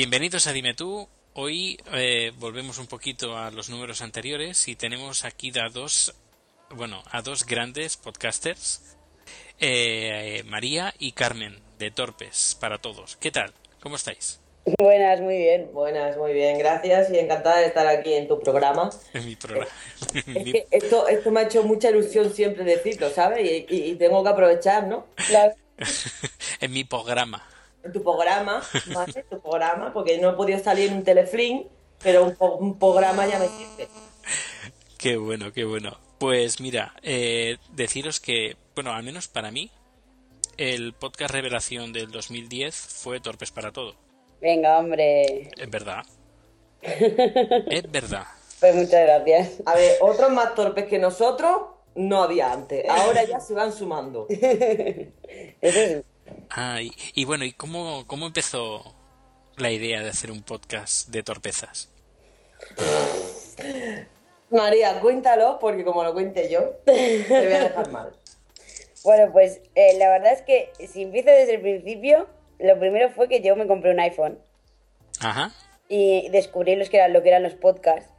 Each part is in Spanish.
Bienvenidos a Dime tú. Hoy eh, volvemos un poquito a los números anteriores y tenemos aquí a dos, bueno, a dos grandes podcasters, eh, María y Carmen de Torpes para todos. ¿Qué tal? ¿Cómo estáis? Buenas, muy bien. Buenas, muy bien, gracias y encantada de estar aquí en tu programa. En mi programa. Es que esto, esto me ha hecho mucha ilusión siempre decirlo, ¿sabes? Y, y- y tengo que aprovechar, ¿no? En mi programa. En tu programa, ¿vale? Tu programa, porque no he podido salir en un telefilm, pero un, programa ya me sirve. Qué bueno, qué bueno. Pues mira, eh, deciros que, bueno, al menos para mí, el podcast revelación del 2010 fue Torpes para todo. Venga, hombre. Es verdad. es verdad. Pues muchas gracias. A ver, otros más torpes que nosotros no había antes. Ahora ya se van sumando. Eso. Ah, y, y bueno, ¿y cómo, cómo empezó la idea de hacer un podcast de torpezas? María, cuéntalo, porque como lo cuente yo, te voy a dejar mal. Bueno, pues eh, la verdad es que si empiezo desde el principio, lo primero fue que yo me compré un iPhone Ajá. y descubrí los que eran, lo que eran los podcasts.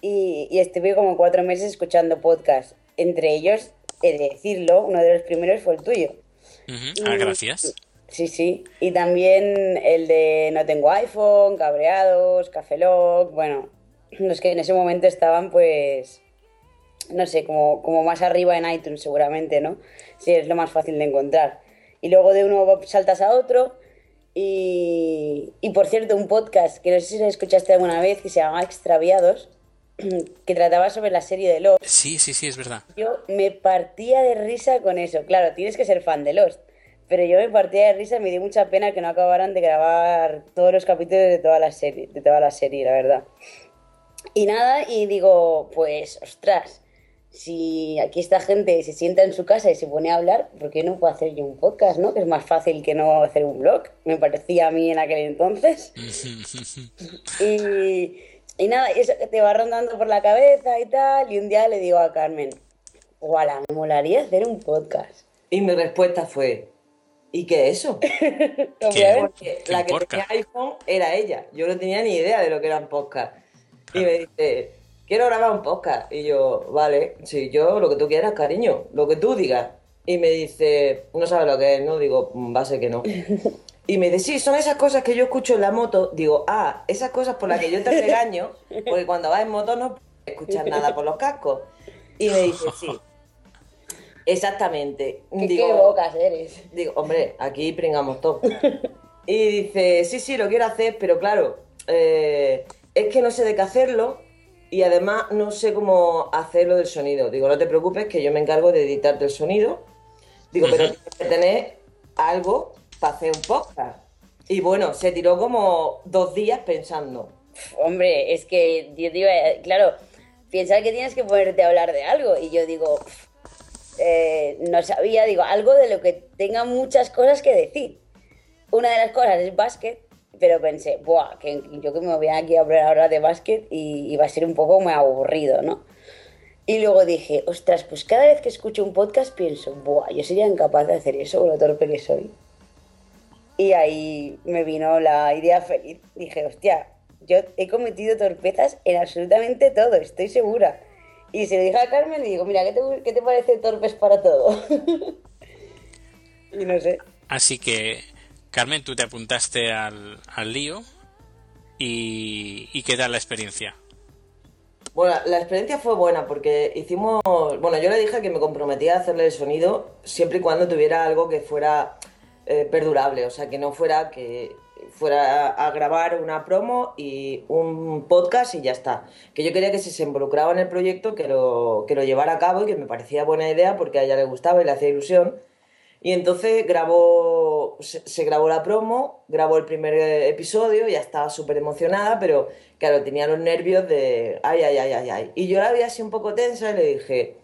Y, y estuve como cuatro meses escuchando podcasts. Entre ellos, he de decirlo, uno de los primeros fue el tuyo. Ah, gracias. Sí, sí. Y también el de No tengo iPhone, Cabreados, Café Lock, bueno, los que en ese momento estaban pues, no sé, como, como más arriba en iTunes seguramente, ¿no? Sí, es lo más fácil de encontrar. Y luego de uno saltas a otro. Y, y por cierto, un podcast que no sé si lo escuchaste alguna vez, que se llama Extraviados, que trataba sobre la serie de Lost. Sí, sí, sí, es verdad. Yo me partía de risa con eso. Claro, tienes que ser fan de Lost. Pero yo me partía de risa y me dio mucha pena que no acabaran de grabar todos los capítulos de toda la serie, de toda la serie, la verdad. Y nada, y digo, pues, ostras, si aquí esta gente se sienta en su casa y se pone a hablar, ¿por qué no puedo hacer yo un podcast, no? Que es más fácil que no hacer un blog, me parecía a mí en aquel entonces. Y, y nada, y eso que te va rondando por la cabeza y tal. Y un día le digo a Carmen, ¡Wala! Me molaría hacer un podcast. Y mi respuesta fue, ¿y qué es eso? Porque ¿Qué la que porca? tenía iPhone era ella. Yo no tenía ni idea de lo que eran podcast. Y me dice, quiero grabar un podcast. Y yo, vale, sí, yo lo que tú quieras, cariño, lo que tú digas. Y me dice, no sabes lo que es, ¿no? Digo, "Mm, va a ser que no. Y me dice, sí, son esas cosas que yo escucho en la moto. Digo, ah, esas cosas por las que yo te regaño, porque cuando vas en moto no puedes escuchar nada por los cascos. Y me dice, sí, exactamente. ¿Qué, Digo, qué bocas eres? Digo, hombre, aquí pringamos todo. Y dice, sí, sí, lo quiero hacer, pero claro, eh, es que no sé de qué hacerlo y además no sé cómo hacerlo del sonido. Digo, no te preocupes, que yo me encargo de editarte el sonido. Digo, pero tienes que tener algo para hacer un podcast. Y bueno, se tiró como dos días pensando. Hombre, es que yo digo, claro, piensa que tienes que ponerte a hablar de algo. Y yo digo, eh, no sabía, digo, algo de lo que tenga muchas cosas que decir. Una de las cosas es básquet, pero pensé, buah, que yo que me voy aquí a hablar ahora de básquet y, y va a ser un poco muy aburrido, ¿no? Y luego dije, ostras, pues cada vez que escucho un podcast pienso, buah, yo sería incapaz de hacer eso con lo torpe que soy. Y ahí me vino la idea feliz. Dije, hostia, yo he cometido torpezas en absolutamente todo, estoy segura. Y se lo dije a Carmen y digo, mira, ¿qué te, qué te parece torpes para todo? y no sé. Así que, Carmen, tú te apuntaste al, al lío y, y ¿qué tal la experiencia? Bueno, la experiencia fue buena porque hicimos, bueno, yo le dije que me comprometía a hacerle el sonido siempre y cuando tuviera algo que fuera eh, perdurable, o sea, que no fuera que fuera a grabar una promo y un podcast y ya está. Que yo quería que si se involucraba en el proyecto, que lo, que lo llevara a cabo y que me parecía buena idea porque a ella le gustaba y le hacía ilusión. Y entonces grabó, se, grabó la promo, grabó el primer episodio, ya estaba súper emocionada, pero claro, tenía los nervios de ay, ay, ay, ay, ay. Y yo la vi así un poco tensa y le dije,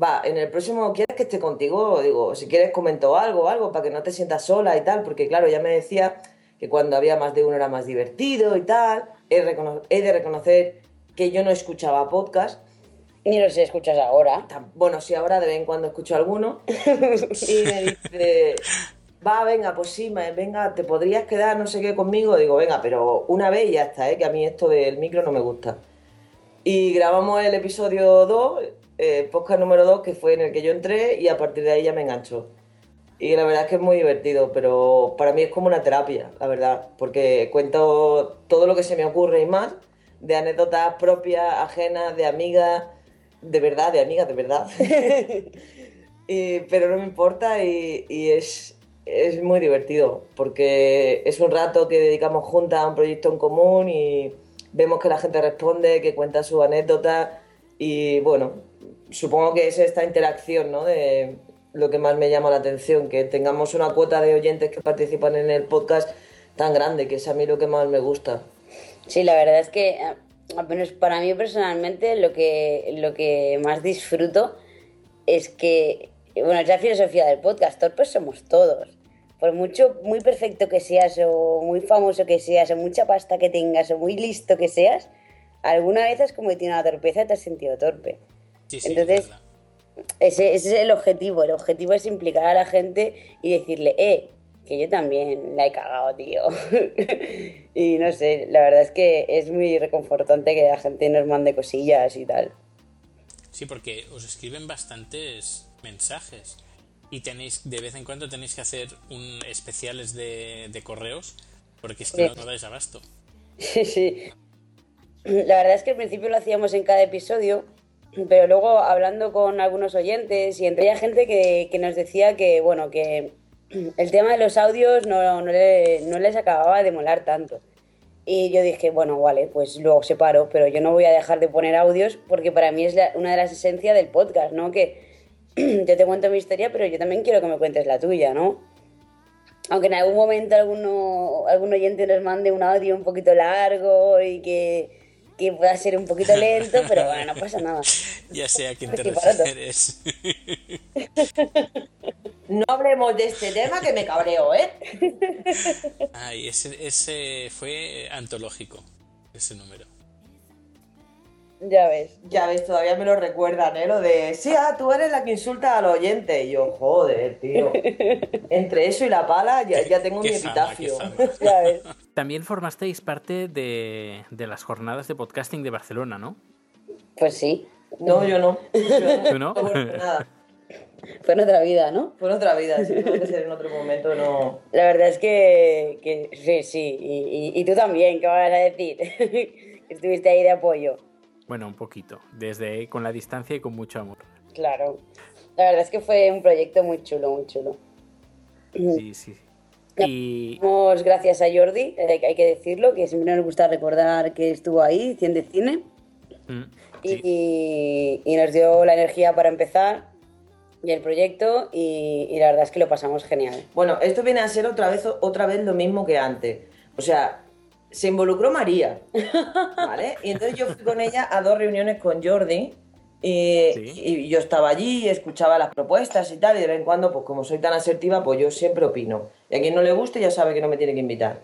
va, en el próximo, ¿quieres que esté contigo? Digo, si quieres comento algo, algo, para que no te sientas sola y tal, porque claro, ya me decía que cuando había más de uno era más divertido y tal. He, de reconocer que yo no escuchaba podcast, Ni los escuchas ahora. Bueno, sí, ahora de vez en cuando escucho alguno. Y me dice, va, venga, pues sí, venga, te podrías quedar no sé qué conmigo. Digo, venga, pero una vez y ya está, ¿eh? que a mí esto del micro no me gusta. Y grabamos el episodio 2, eh, podcast número 2, que fue en el que yo entré y a partir de ahí ya me enganchó. Y la verdad es que es muy divertido, pero para mí es como una terapia, la verdad, porque cuento todo lo que se me ocurre y más, de anécdotas propias, ajenas, de amigas, de verdad, de amigas, de verdad. pero no me importa y, es, es muy divertido, porque es un rato que dedicamos juntas a un proyecto en común y vemos que la gente responde, que cuenta su anécdota y bueno, supongo que es esta interacción, ¿no? De, lo que más me llama la atención, que tengamos una cuota de oyentes que participan en el podcast tan grande, que es a mí lo que más me gusta. Sí, la verdad es que eh, para mí personalmente lo que, lo que más disfruto es que, bueno, es la filosofía del podcast, torpes somos todos. Por mucho, muy perfecto que seas, o muy famoso que seas, o mucha pasta que tengas, o muy listo que seas, alguna vez has cometido una torpeza y te has sentido torpe. Sí, sí, Entonces, ese, ese, es el objetivo. El objetivo es implicar a la gente y decirle, eh, que yo también la he cagado, tío. y no sé, la verdad es que es muy reconfortante que la gente nos mande cosillas y tal. Sí, porque os escriben bastantes mensajes y tenéis de vez en cuando tenéis que hacer un especiales de, de correos porque es que no, no dais abasto. Sí, sí. La verdad es que al principio lo hacíamos en cada episodio pero luego hablando con algunos oyentes y entre ella gente que, nos decía que, bueno, que el tema de los audios no, no, les acababa de molar tanto. Y yo dije, bueno, vale, pues luego separo, pero yo no voy a dejar de poner audios porque para mí es una de las esencias del podcast, ¿no? Que yo te cuento mi historia, pero yo también quiero que me cuentes la tuya, ¿no? Aunque en algún momento alguno, algún oyente nos mande un audio un poquito largo y que que pueda ser un poquito lento, pero bueno, no pasa nada. Ya sé a quién te refieres. No hablemos de este tema que me cabreo, ¿eh? Ay, ese, ese fue antológico, ese número. Ya ves. Ya ves, todavía me lo recuerdan, ¿eh? Lo de, sí, ah, tú eres la que insulta al oyente. Y yo, joder, tío. Entre eso y la pala ya, ya tengo mi epitafio. ya ves. También formasteis parte de, de, las jornadas de podcasting de Barcelona, ¿no? Pues sí. No, yo no. ¿Tú no? nada. Fue en otra vida, ¿no? Fue en otra vida, tuvo que ser en otro momento, no. La verdad es que, que sí, sí. Y, y, y, tú también, ¿qué vas a decir? Estuviste ahí de apoyo. Bueno, un poquito. Desde con la distancia y con mucho amor. Claro. La verdad es que fue un proyecto muy chulo, muy chulo. Sí, sí. Y... gracias a Jordi, eh, hay que decirlo, que siempre nos gusta recordar que estuvo ahí, 100 de cine. Mm, y, y, nos dio la energía para empezar y el proyecto y, y, la verdad es que lo pasamos genial. Bueno, esto viene a ser otra vez, otra vez lo mismo que antes. O sea, se involucró María, ¿vale? Y entonces yo fui con ella a dos reuniones con Jordi y, yo estaba allí, escuchaba las propuestas y tal, y de vez en cuando, pues como soy tan asertiva, pues yo siempre opino. Y a quien no le guste ya sabe que no me tiene que invitar.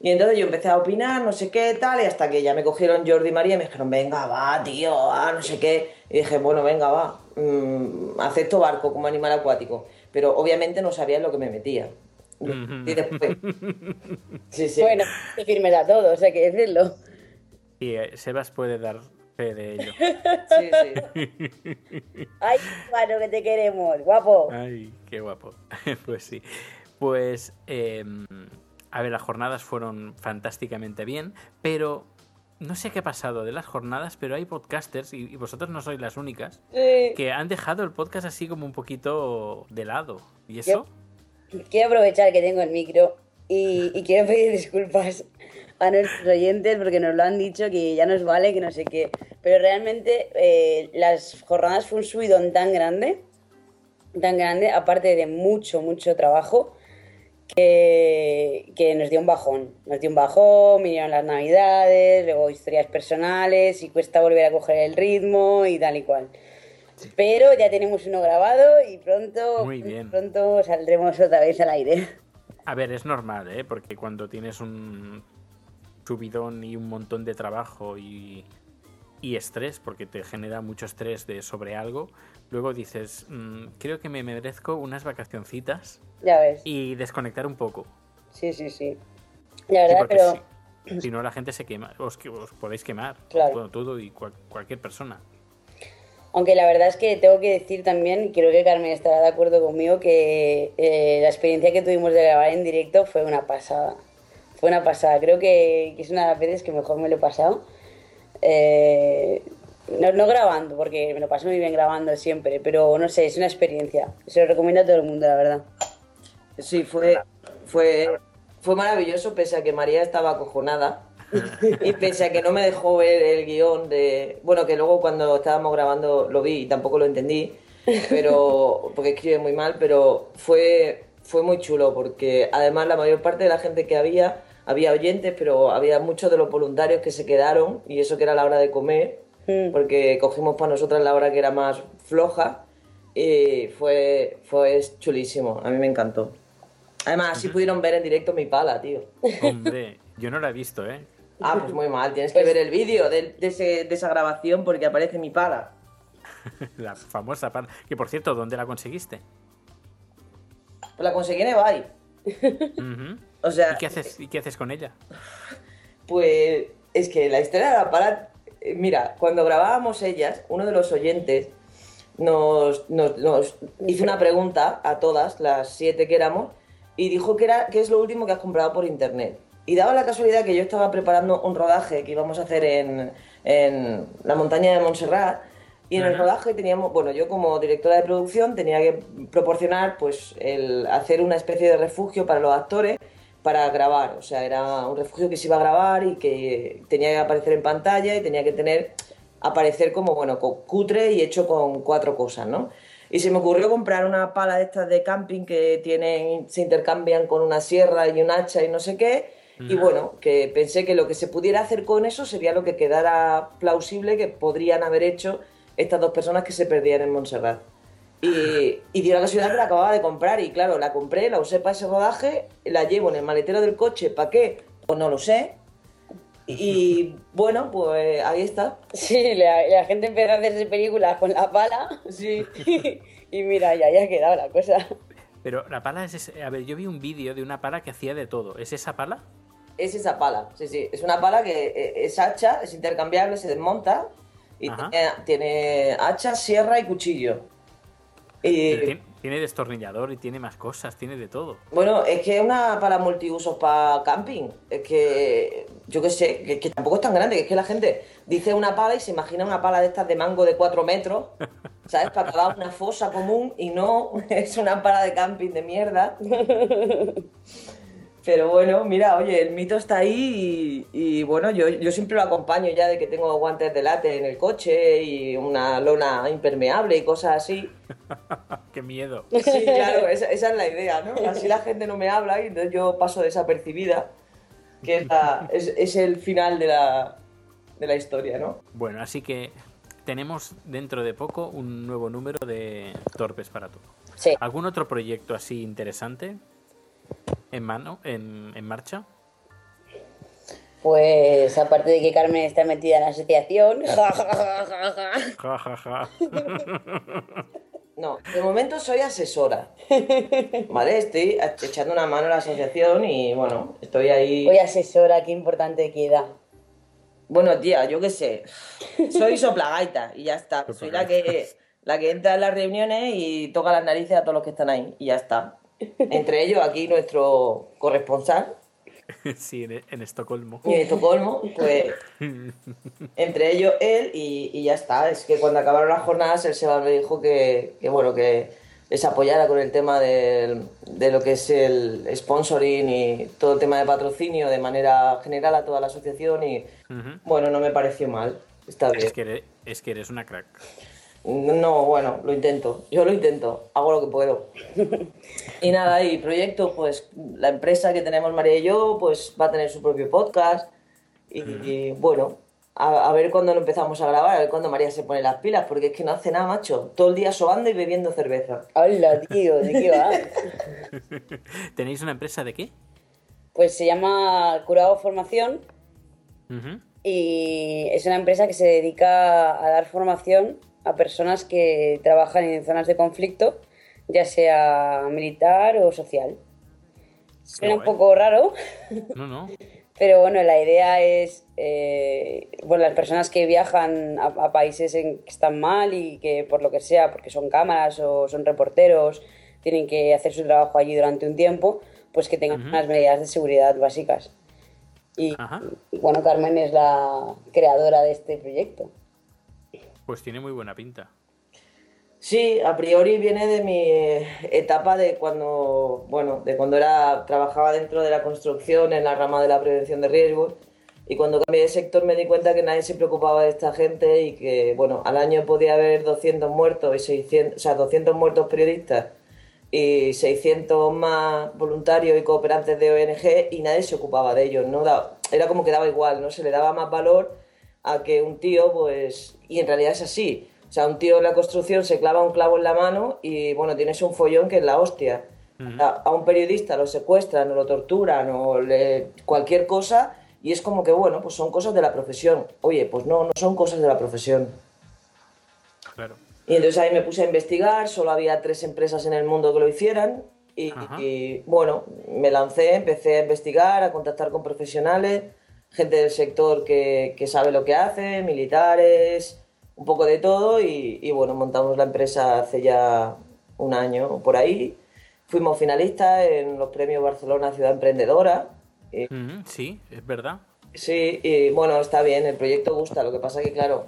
Y entonces yo empecé a opinar, no sé qué, tal, y hasta que ya me cogieron Jordi y María y me dijeron, venga, va, tío, ah, no sé qué. Y dije, bueno, venga, va, mm, acepto barco como animal acuático. Pero obviamente no sabía en lo que me metía. Y después. Sí, sí. Bueno, te firmes a todos, hay que decirlo. Y eh, Sebas puede dar fe de ello. Sí, sí. Ay, bueno, que te queremos, guapo. Ay, qué guapo. Pues sí. Pues, eh, a ver, las jornadas fueron fantásticamente bien, pero no sé qué ha pasado de las jornadas, pero hay podcasters, y, vosotros no sois las únicas, que han dejado el podcast así como un poquito de lado. ¿Y eso? Quiero aprovechar que tengo el micro y, quiero pedir disculpas a nuestros oyentes porque nos lo han dicho que ya nos vale, que no sé qué. Pero realmente eh, las jornadas fue un subidón tan grande, tan grande, aparte de mucho, mucho trabajo, que, que, nos dio un bajón. Nos dio un bajón, vinieron las navidades, luego historias personales y cuesta volver a coger el ritmo y tal y cual. Pero ya tenemos uno grabado y pronto, pronto saldremos otra vez al aire. A ver, es normal, ¿eh? Porque cuando tienes un subidón y un montón de trabajo y, y estrés, porque te genera mucho estrés de sobre algo, luego dices, "Mm, creo que me merezco unas vacacioncitas Ya ves. y desconectar un poco. Sí, sí, sí. La verdad, pero. si, si no la gente se quema, os, os podéis quemar. Claro. Todo y cual- cualquier persona. Aunque la verdad es que tengo que decir también, creo que Carmen estará de acuerdo conmigo, que eh, la experiencia que tuvimos de grabar en directo fue una pasada. Fue una pasada. Creo que, que es una de las veces que mejor me lo he pasado. Eh, no, no grabando, porque me lo paso muy bien grabando siempre, pero no sé, es una experiencia. Se lo recomiendo a todo el mundo, la verdad. Sí, fue, fue, fue maravilloso, pese a que María estaba acojonada. Y pese a que no me dejó ver el guion de. Bueno, que luego cuando estábamos grabando lo vi y tampoco lo entendí, pero. porque escribe muy mal, pero fue, fue muy chulo, porque además la mayor parte de la gente que había, había oyentes, pero había muchos de los voluntarios que se quedaron, y eso que era la hora de comer, Mm. porque cogimos para nosotras la hora que era más floja, y fue, fue chulísimo, a mí me encantó. Además, así pudieron ver en directo mi pala, tío. Hombre, yo no la he visto, ¿eh? Ah, pues muy mal, tienes que ver el vídeo de, de ese- de esa grabación porque aparece mi pala. La famosa pan. Que por cierto, ¿dónde la conseguiste? Pues la conseguí en eBay. O sea, ¿Y qué haces, ¿Y qué haces con ella? pues es que la historia de la pala... Mira, cuando grabábamos ellas, uno de los oyentes nos, nos- nos hizo una pregunta a todas, las siete que éramos, y dijo que era qué es lo último que has comprado por internet. Y daba la casualidad que yo estaba preparando un rodaje que íbamos a hacer en, en la montaña de Montserrat, y en el rodaje teníamos, bueno, yo como directora de producción tenía que proporcionar, pues, el hacer una especie de refugio para los actores para grabar. O sea, era un refugio que se iba a grabar y que tenía que aparecer en pantalla y tenía que tener, aparecer como, bueno, cutre y hecho con cuatro cosas, ¿no? Y se me ocurrió comprar una pala de estas de camping que tienen, se intercambian con una sierra y un hacha y no sé qué. Y bueno, que pensé que lo que se pudiera hacer con eso sería lo que quedara plausible que podrían haber hecho estas dos personas que se perdían en Montserrat. Y, y dio la casualidad que la acababa de comprar y claro, la compré, la usé para ese rodaje, la llevo en el maletero del coche, ¿para qué? Pues no lo sé. Y bueno, pues ahí está. Sí, la, la gente empezó a hacerse películas con la pala. Sí. y mira, ya, ya ha quedado la cosa. Pero la pala es... ese- A ver, yo vi un vídeo de una pala que hacía de todo. ¿Es esa pala? Es esa pala, sí, sí. Es una pala que eh, es hacha, es intercambiable, se desmonta y tiene, tiene hacha, sierra y cuchillo. Y tiene destornillador y tiene más cosas, tiene de todo. bueno, es que es una pala multiusos para camping. Es que, yo qué sé, que, que tampoco es tan grande, que es que la gente dice una pala y se imagina una pala de estas de mango de 4 metros, ¿sabes? Para cavar una fosa común y no, es una pala de camping de mierda. Pero bueno, mira, oye, el mito está ahí y, y, bueno, yo, yo siempre lo acompaño ya de que tengo guantes de late en el coche y una lona impermeable y cosas así. ¡Qué miedo! Sí, claro, esa, esa es la idea, ¿no? Así la gente no me habla y entonces yo paso desapercibida, que es, la- es, es el final de la, de la historia, ¿no? Bueno, así que tenemos dentro de poco un nuevo número de Torpes para todo. Sí. ¿Algún otro proyecto así interesante en mano, en, en marcha? Pues aparte de que Carmen está metida en la asociación, ja, ja, ja, ja, ja. Ja, ja, ja. No, de momento soy asesora, ¿vale? Estoy echando una mano a la asociación y bueno, estoy ahí... Oye, asesora, qué importante queda. Bueno, tía, yo qué sé. Soy soplagaita y ya está. Soy la que, la que entra en las reuniones y toca las narices a todos los que están ahí y ya está. Entre ellos aquí nuestro corresponsal Sí, en, en Estocolmo. y en Estocolmo, pues entre ellos él y, y ya está. Es que cuando acabaron las jornadas el Seba me dijo que, que bueno, que les apoyara con el tema del- de lo que es el sponsoring y todo el tema de patrocinio de manera general a toda la asociación y bueno, no me pareció mal. Está bien. Es que, eres, es que eres una crack. No, bueno, lo intento. Yo lo intento. Hago lo que puedo. Y nada, y proyectos, pues la empresa que tenemos María y yo, pues va a tener su propio podcast. Y, y, bueno, a, a ver cuándo lo empezamos a grabar, a ver cuándo María se pone las pilas, porque es que no hace nada, macho. Todo el día sobando y bebiendo cerveza. Hola, tío, ¿de qué va? ¿Tenéis una empresa de qué? Pues se llama Curado Formación y es una empresa que se dedica a dar formación a personas que trabajan en zonas de conflicto, ya sea militar o social. Suena un poco raro, No, no. pero bueno, la idea es, eh, bueno, las personas que viajan a, a países en que están mal y que por lo que sea, porque son cámaras o son reporteros, tienen que hacer su trabajo allí durante un tiempo, pues que tengan Ujú. unas medidas de seguridad básicas. Y, Ajá. y, bueno, Carmen es la creadora de este proyecto. Pues tiene muy buena pinta. Sí, a priori viene de mi etapa de cuando, bueno, de cuando era, trabajaba dentro de la construcción en la rama de la prevención de riesgos y cuando cambié de sector me di cuenta que nadie se preocupaba de esta gente y que, bueno, al año podía haber 200 muertos y 600, o sea, 200 muertos periodistas y 600 más voluntarios y cooperantes de ONG y nadie se ocupaba de ellos, ¿no? Era como que daba igual, ¿no? Se le daba más valor a que un tío, pues, y en realidad es así. O sea, un tío en la construcción se clava un clavo en la mano y, bueno, tienes un follón que es la hostia. a, a un periodista lo secuestran o lo torturan o le, cualquier cosa y es como que, bueno, pues son cosas de la profesión. Oye, pues no, no son cosas de la profesión. Claro. Y entonces ahí me puse a investigar, solo había tres empresas en el mundo que lo hicieran y, y, bueno, me lancé, empecé a investigar, a contactar con profesionales, gente del sector que, que sabe lo que hace, militares, un poco de todo y, y, bueno, montamos la empresa hace ya un año o por ahí. Fuimos finalistas en los premios Barcelona Ciudad Emprendedora. Y, Ujú, Sí, es verdad. sí, y bueno, está bien, el proyecto gusta, lo que pasa que claro,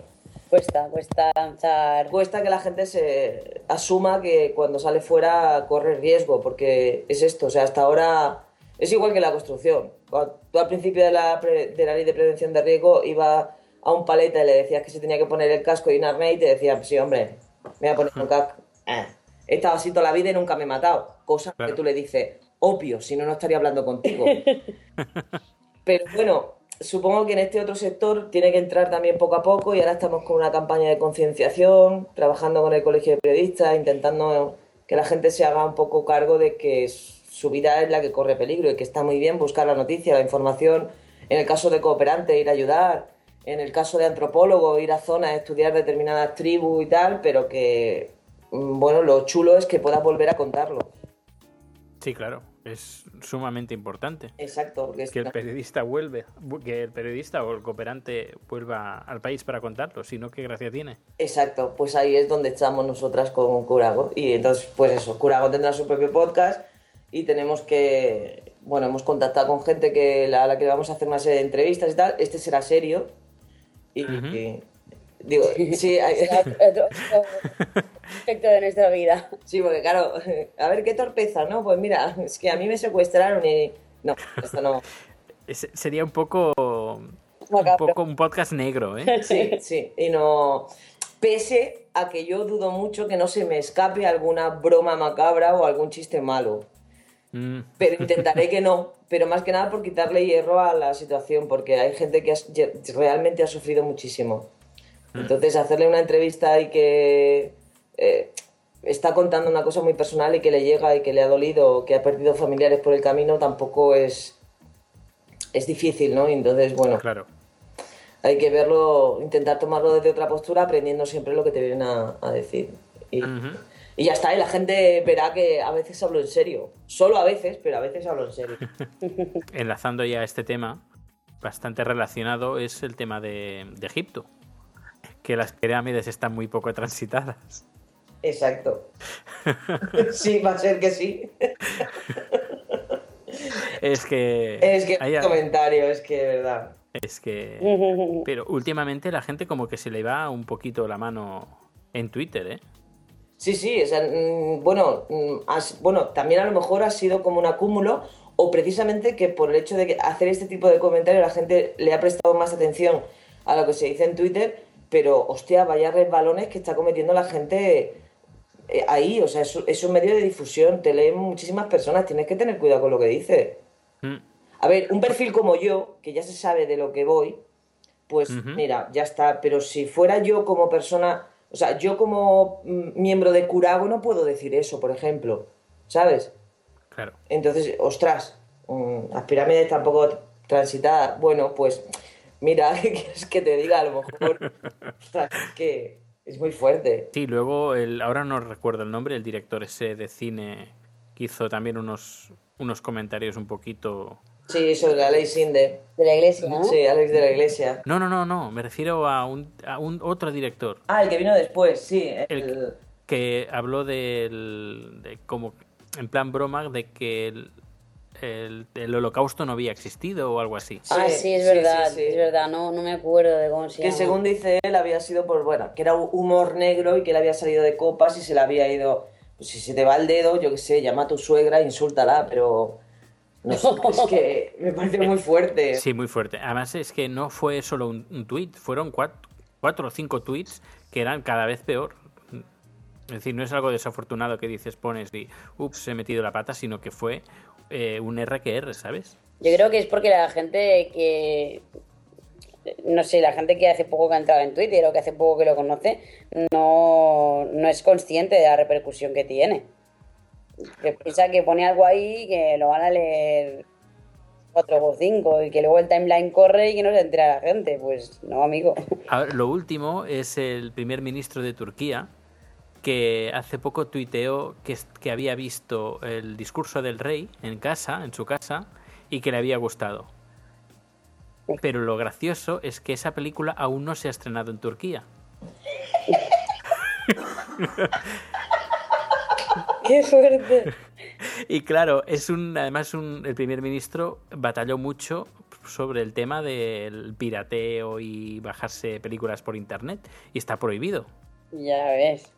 Cuesta, cuesta lanzar. cuesta que la gente se asuma que cuando sale fuera corre riesgo, porque es esto, o sea, hasta ahora es igual que la construcción. Cuando tú al principio de la, pre- de la ley de prevención de riesgo iba a un paleta y le decías que se tenía que poner el casco y un arnés y te decía, sí, hombre, me voy a poner un casco. Eh, he estado así toda la vida y nunca me he matado. Cosa Claro. que tú le dices, obvio, si no, no estaría hablando contigo. Pero bueno, supongo que en este otro sector tiene que entrar también poco a poco y ahora estamos con una campaña de concienciación, trabajando con el Colegio de Periodistas, intentando que la gente se haga un poco cargo de que su vida es la que corre peligro y que está muy bien buscar la noticia, la información, en el caso de cooperante ir a ayudar, en el caso de antropólogo ir a zonas, estudiar determinadas tribus y tal, pero que, mm, bueno, lo chulo es que puedas volver a contarlo. Sí, claro. Es sumamente importante. Exacto, porque es Que el periodista vuelve, que el periodista o el cooperante vuelva al país para contarlo, si no, ¿qué gracia tiene? Exacto, pues ahí es donde estamos nosotras con Curago. Y entonces, pues eso, Curago tendrá su propio podcast y tenemos que, bueno, hemos contactado con gente que a la que vamos a hacer una serie de entrevistas y tal. Este será serio. Y, Ujú. y- digo, sí, hay- Será otro, otro aspecto de nuestra vida. sí, porque claro, a ver qué torpeza, ¿no? Pues mira, es que a mí me secuestraron y... No, esto no. Es- sería un poco, un poco un podcast negro, ¿eh? Sí, sí, y no. Pese a que yo dudo mucho que no se me escape alguna broma macabra o algún chiste malo. Mm, Pero intentaré que no. Pero más que nada por quitarle hierro a la situación, porque hay gente que has- realmente ha sufrido muchísimo. Entonces, hacerle una entrevista y que eh, está contando una cosa muy personal y que le llega y que le ha dolido, o que ha perdido familiares por el camino, tampoco es, es difícil, ¿no? Entonces, bueno, claro. hay que verlo, intentar tomarlo desde otra postura, aprendiendo siempre lo que te vienen a, a decir. Y. y ya está, y la gente verá que a veces hablo en serio. Solo a veces, pero a veces hablo en serio. Enlazando ya este tema, bastante relacionado es el tema de, de Egipto. Que las pirámides están muy poco transitadas. Exacto. Sí, va a ser que sí. Es que. Es que hay- comentario, es que verdad. es que. Pero últimamente la gente como que se le va un poquito la mano en Twitter, ¿eh? Sí, sí, o sea, mm, bueno, mm, has- bueno, también a lo mejor ha sido como un acúmulo o precisamente que por el hecho de hacer este tipo de comentarios la gente le ha prestado más atención a lo que se dice en Twitter, pero hostia, vaya resbalones que está cometiendo la gente eh, ahí, o sea, es, es un medio de difusión, te leen muchísimas personas, tienes que tener cuidado con lo que dices. Mm, A ver, un perfil como yo, que ya se sabe de lo que voy, pues mira, ya está. Pero si fuera yo como persona, o sea, yo como mm, miembro de Curago no puedo decir eso, por ejemplo, ¿sabes? Claro. Entonces, ostras, mm, las pirámides tampoco transitadas. Bueno, pues mira, ¿qué quieres que te diga? A lo mejor, ostras, es que Es muy fuerte. Sí, luego, el, ahora no recuerdo el nombre, el director ese de cine que hizo también unos, unos comentarios un poquito... Sí, sobre la ley Sinde. De la iglesia, ¿no? Sí, Alex de la Iglesia. No, no, no, no, me refiero a un, a un otro director Ah, el que vino después, sí. El- el- que habló del, de como en plan broma de que el, el, el holocausto no había existido o algo así. Ah, Sí, es sí, verdad, sí, sí. es verdad, no, no me acuerdo de cómo se Que llama. según dice él, había sido por, bueno, que era humor negro y que él había salido de copas y se le había ido. Pues si se te va el dedo, yo qué sé, llama a tu suegra, insúltala, pero. No es que me parece muy fuerte. Sí, muy fuerte. Además es que no fue solo un, un tuit, fueron cuatro, cuatro o cinco tweets que eran cada vez peor. Es decir, no es algo desafortunado que dices, pones y, ups, he metido la pata, sino que fue eh, un R que R, ¿sabes? Yo creo que es porque la gente que. No sé, la gente que hace poco que ha entrado en Twitter o que hace poco que lo conoce, no, no es consciente de la repercusión que tiene. Que piensa que pone algo ahí que lo van a leer cuatro o cinco y que luego el timeline corre y que no se entera la gente. Pues no, amigo. A ver, lo último es el primer ministro de Turquía, que hace poco tuiteó que, que había visto el discurso del rey en casa, en su casa, y que le había gustado. Pero lo gracioso es que esa película aún no se ha estrenado en Turquía. ¡Qué fuerte! Y claro, es un, además un, el primer ministro batalló mucho sobre el tema del pirateo y bajarse películas por internet y está prohibido. Ya ves.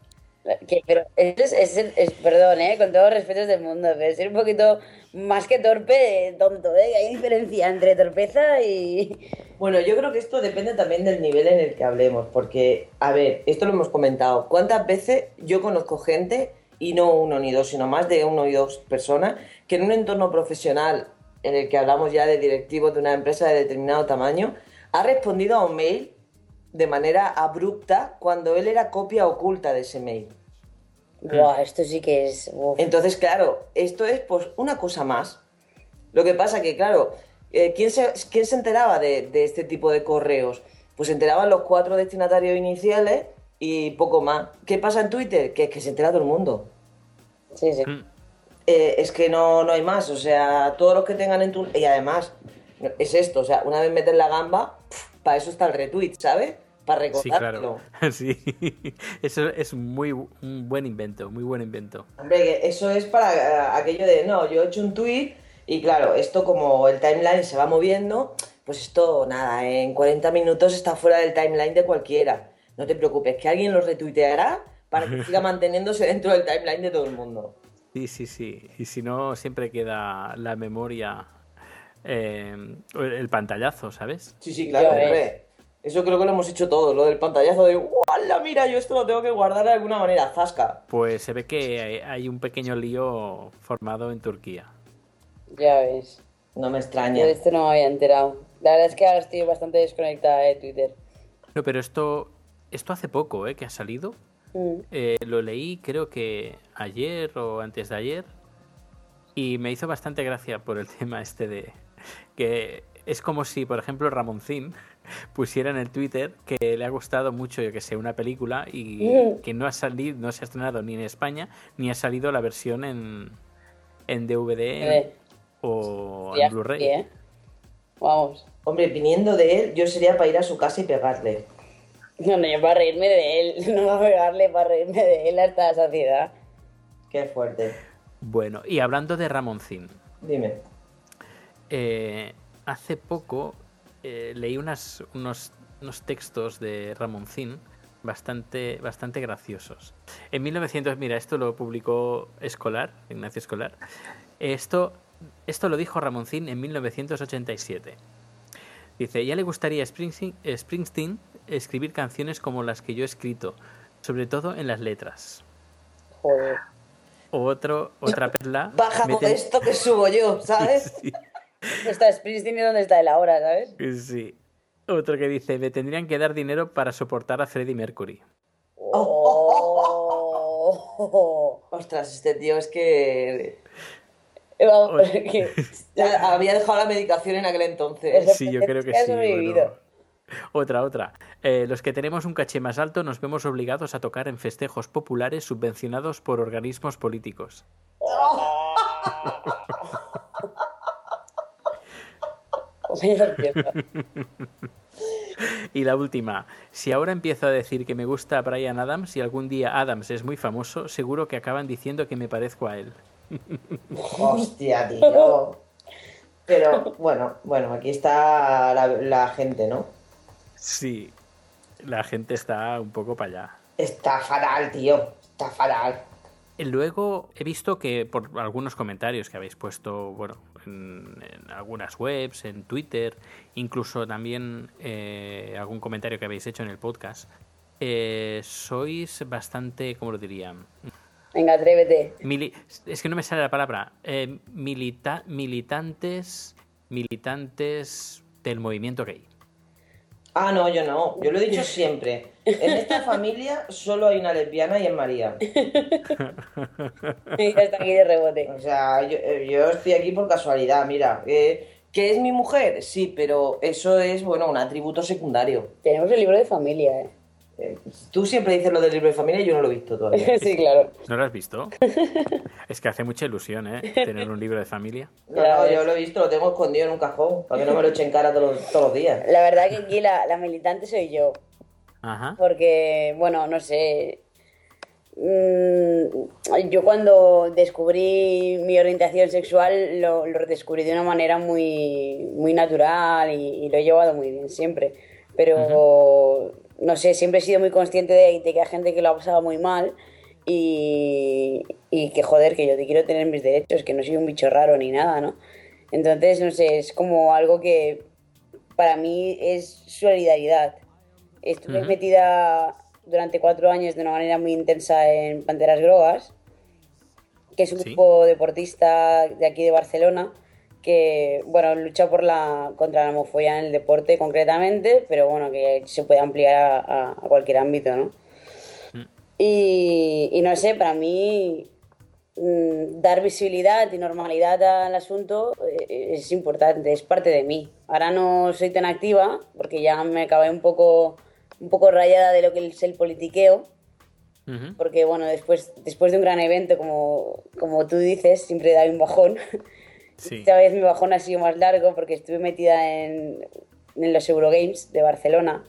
Que- pero es, es, es- es- perdón, ¿eh? con todos los respetos del mundo, pero ser un poquito más que torpe, tonto, ¿eh? Hay diferencia entre torpeza y... Bueno, yo creo que esto depende también del nivel en el que hablemos, porque, a ver, esto lo hemos comentado. ¿Cuántas veces yo conozco gente, y no uno ni dos, sino más de uno y dos personas, que en un entorno profesional en el que hablamos ya de directivos de una empresa de determinado tamaño, ha respondido a un mail de manera abrupta cuando él era copia oculta de ese mail? Buah, esto sí que es... Entonces, claro, esto es pues una cosa más. Lo que pasa que, claro, eh, ¿quién, se, quién se enteraba de, de este tipo de correos? Pues se enteraban los cuatro destinatarios iniciales y poco más. ¿Qué pasa en Twitter? Que es que se entera todo el mundo. Sí, sí. Mm. Eh, es que no, no hay más. O sea, todos los que tengan en tu... Y además, es esto. O sea, una vez metes la gamba, para eso está el retweet, ¿sabes? Para Sí, recordártelo. claro. Sí, eso es muy un buen invento, muy buen invento. Hombre, que eso es para eh, aquello de, no, yo he hecho un tweet y claro, esto como el timeline se va moviendo, pues esto nada, en 40 minutos está fuera del timeline de cualquiera. No te preocupes, que alguien lo retuiteará para que siga manteniéndose dentro del timeline de todo el mundo. Sí, sí, sí. Y si no, siempre queda la memoria, eh, el pantallazo, ¿sabes? Sí, sí, claro, hombre. Eso creo que lo hemos hecho todos, lo del pantallazo de, ¡Wala! Mira, yo esto lo tengo que guardar de alguna manera, zasca. Pues se ve que hay- un pequeño lío formado en Turquía. Ya ves. No me Yo extraña. de esto no me había enterado. La verdad es que ahora estoy bastante desconectada de Twitter. No, pero esto, esto hace poco, ¿eh? Que ha salido. Mm. Eh, lo leí creo que ayer o antes de ayer y me hizo bastante gracia por el tema este de que es como si, por ejemplo, Ramoncín pusiera en el Twitter que le ha gustado mucho, yo que sé, una película y Mm. que no ha salido, no se ha estrenado ni en España ni ha salido la versión en, en DVD o en Blu-ray. ¿eh? Vamos. Hombre, viniendo de él, yo sería para ir a su casa y pegarle. No, no, yo para reírme de él. No va a pegarle para reírme de él hasta la saciedad. Qué fuerte. Bueno, y hablando de Ramoncín, Dime. Eh, hace poco eh, leí unas, unos, unos textos de Ramoncín bastante, bastante graciosos. En 1900, mira, esto lo publicó Escolar, Ignacio Escolar. Esto, esto lo dijo Ramoncín en 1987. Dice, ya le gustaría a Springsteen, Springsteen escribir canciones como las que yo he escrito, sobre todo en las letras. Joder. O otro, otra perla. Baja meten- esto que subo yo, ¿sabes? Sí. ¿Dónde está Springsteen y dónde está él ahora, sabes? Sí. Otro que dice, me tendrían que dar dinero para soportar a Freddie Mercury. Oh. Ostras, este tío es que Vamos, que- ya había dejado la medicación en aquel entonces. Sí, yo creo que sí. bueno. Otra, otra. Eh, los que tenemos un caché más alto nos vemos obligados a tocar en festejos populares subvencionados por organismos políticos. y la última. Si ahora empiezo a decir que me gusta Brian Adams y algún día Adams es muy famoso, seguro que acaban diciendo que me parezco a él. Hostia, tío. Pero bueno, bueno, aquí está la, la gente, ¿no? Sí, la gente está un poco para allá. Está fatal, tío. Está fatal. Luego he visto que por algunos comentarios que habéis puesto, bueno, en, en algunas webs, en Twitter, incluso también eh, algún comentario que habéis hecho en el podcast, eh, sois bastante, ¿cómo lo diría? Venga, atrévete. Mili- es que no me sale la palabra. Eh, milita- militantes, militantes del movimiento gay. Ah, no, yo no. Yo lo he dicho siempre. En esta familia solo hay una lesbiana y es María. Y ya está aquí de rebote. O sea, yo, eh, yo estoy aquí por casualidad, mira. Eh, ¿Que es mi mujer? Sí, pero eso es, bueno, un atributo secundario. Tenemos el libro de familia, ¿eh? Eh, tú siempre dices lo del libro de familia y yo no lo he visto todavía. sí, claro. ¿No lo has visto? es que hace mucha ilusión, ¿eh? Tener un libro de familia. No, no, yo lo he visto, lo tengo escondido en un cajón, para que no me lo echen cara todos los, todos los días. La verdad que aquí la, la militante soy yo. Ajá. Porque, bueno, no sé. Mm, yo cuando descubrí mi orientación sexual lo, lo descubrí de una manera muy, muy natural y, y lo he llevado muy bien siempre. Pero, no sé, siempre he sido muy consciente de, de que hay gente que lo ha pasado muy mal y, y que, joder, que yo te quiero tener mis derechos, que no soy un bicho raro ni nada, ¿no? Entonces, no sé, es como algo que para mí es solidaridad. Estuve Ujú. metida durante cuatro años de una manera muy intensa en Panteras Grogas, que es un Sí. grupo deportista de aquí de Barcelona que, bueno, lucha por la, contra la homofobia en el deporte concretamente, pero bueno, que se puede ampliar a, a- a cualquier ámbito, ¿no? Y, y no sé, para mí mm, dar visibilidad y normalidad al asunto eh, es importante, es parte de mí. Ahora no soy tan activa porque ya me acabé un poco, un poco rayada de lo que es el politiqueo, porque bueno, después, después de un gran evento como, como tú dices, siempre da un bajón. Sí. Esta vez mi bajón ha sido más largo porque estuve metida en, en los Eurogames de Barcelona.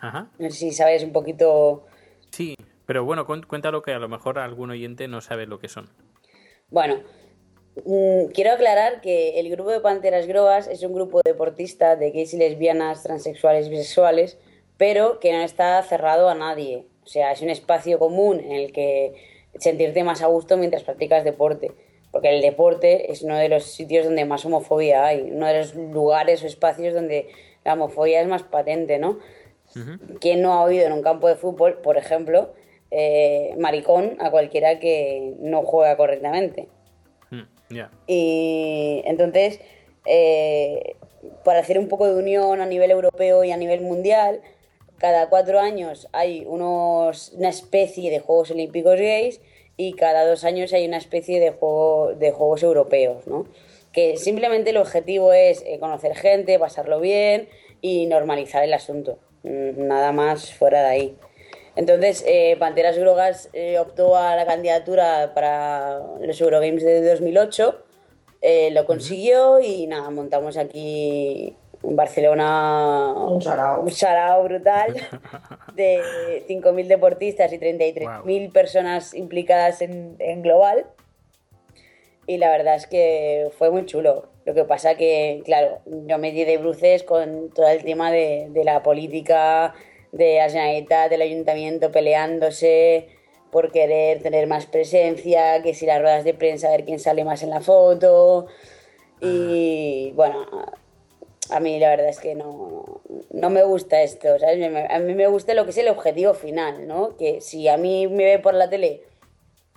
Ajá. No sé si sabes un poquito Sí. Pero bueno, cuéntalo que a lo mejor algún oyente no sabe lo que son. Bueno, mm, quiero aclarar que el grupo de Panteras Groas es un grupo deportista de gays y lesbianas, transexuales y bisexuales, pero que no está cerrado a nadie. O sea, es un espacio común en el que sentirte más a gusto mientras practicas deporte. Porque el deporte es uno de los sitios donde más homofobia hay, uno de los lugares o espacios donde la homofobia es más patente, ¿no? ¿Quién no ha oído en un campo de fútbol, por ejemplo, eh, maricón a cualquiera que no juega correctamente? Mm, Ya. Y entonces, eh, para hacer un poco de unión a nivel europeo y a nivel mundial, cada cuatro años hay unos, una especie de Juegos Olímpicos gays y cada dos años hay una especie de, juego, de Juegos Europeos, ¿no? Que simplemente el objetivo es eh, conocer gente, pasarlo bien y normalizar el asunto. Mm, Nada más fuera de ahí. Entonces, eh, Panteras Grogas eh, optó a la candidatura para los Eurogames de 2008, eh, lo consiguió y nada, montamos aquí Barcelona Un sarao. un sarao brutal de 5.000 deportistas y 33.000 personas implicadas en, en global. Y la verdad es que fue muy chulo. Lo que pasa que, claro, yo me di de bruces con todo el tema de, de la política, de la Generalitat, del ayuntamiento peleándose por querer tener más presencia, que si las ruedas de prensa, a ver quién sale más en la foto. Y bueno, a mí la verdad es que no, no me gusta esto, ¿sabes? A mí me gusta lo que es el objetivo final, ¿no? Que si a mí me ve por la tele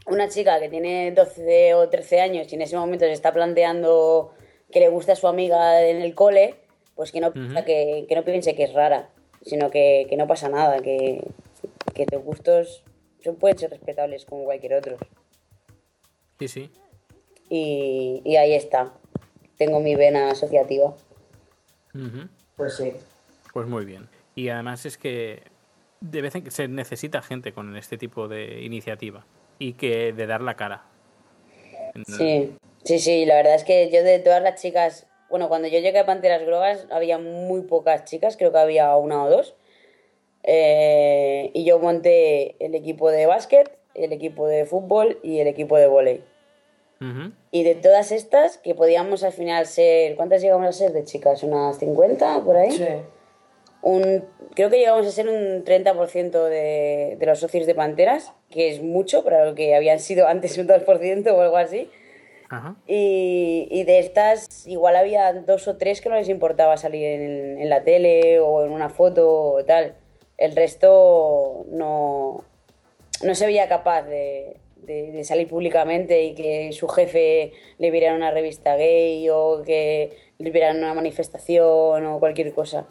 una chica que tiene 12 o 13 años y en ese momento se está planteando que le gusta a su amiga en el cole, pues que no, que, que no piense que es rara, sino que, que no pasa nada, que, que tus gustos son, pueden ser respetables como cualquier otro. Sí, sí. Y, y ahí está, tengo mi vena asociativa. Pues sí. Pues muy bien. Y además es que de vez en que se necesita gente con este tipo de iniciativa y que de dar la cara. Sí, sí, sí, la verdad es que yo de todas las chicas, bueno, cuando yo llegué a Panteras Grogas había muy pocas chicas, creo que había una o dos. Eh, y yo monté el equipo de básquet, el equipo de fútbol y el equipo de volei. Y de todas estas, que podíamos al final ser, ¿cuántas llegamos a ser de chicas? ¿Unas 50 por ahí? Sí. Un, creo que llegamos a ser un 30% de, de los socios de Panteras, que es mucho para lo que habían sido antes un 2% o algo así. Ajá. Y, y de estas, igual había dos o tres que no les importaba salir en, en la tele o en una foto o tal. El resto no, no se veía capaz de, de, de salir públicamente y que su jefe le viera una revista gay o que le viera una manifestación o cualquier cosa.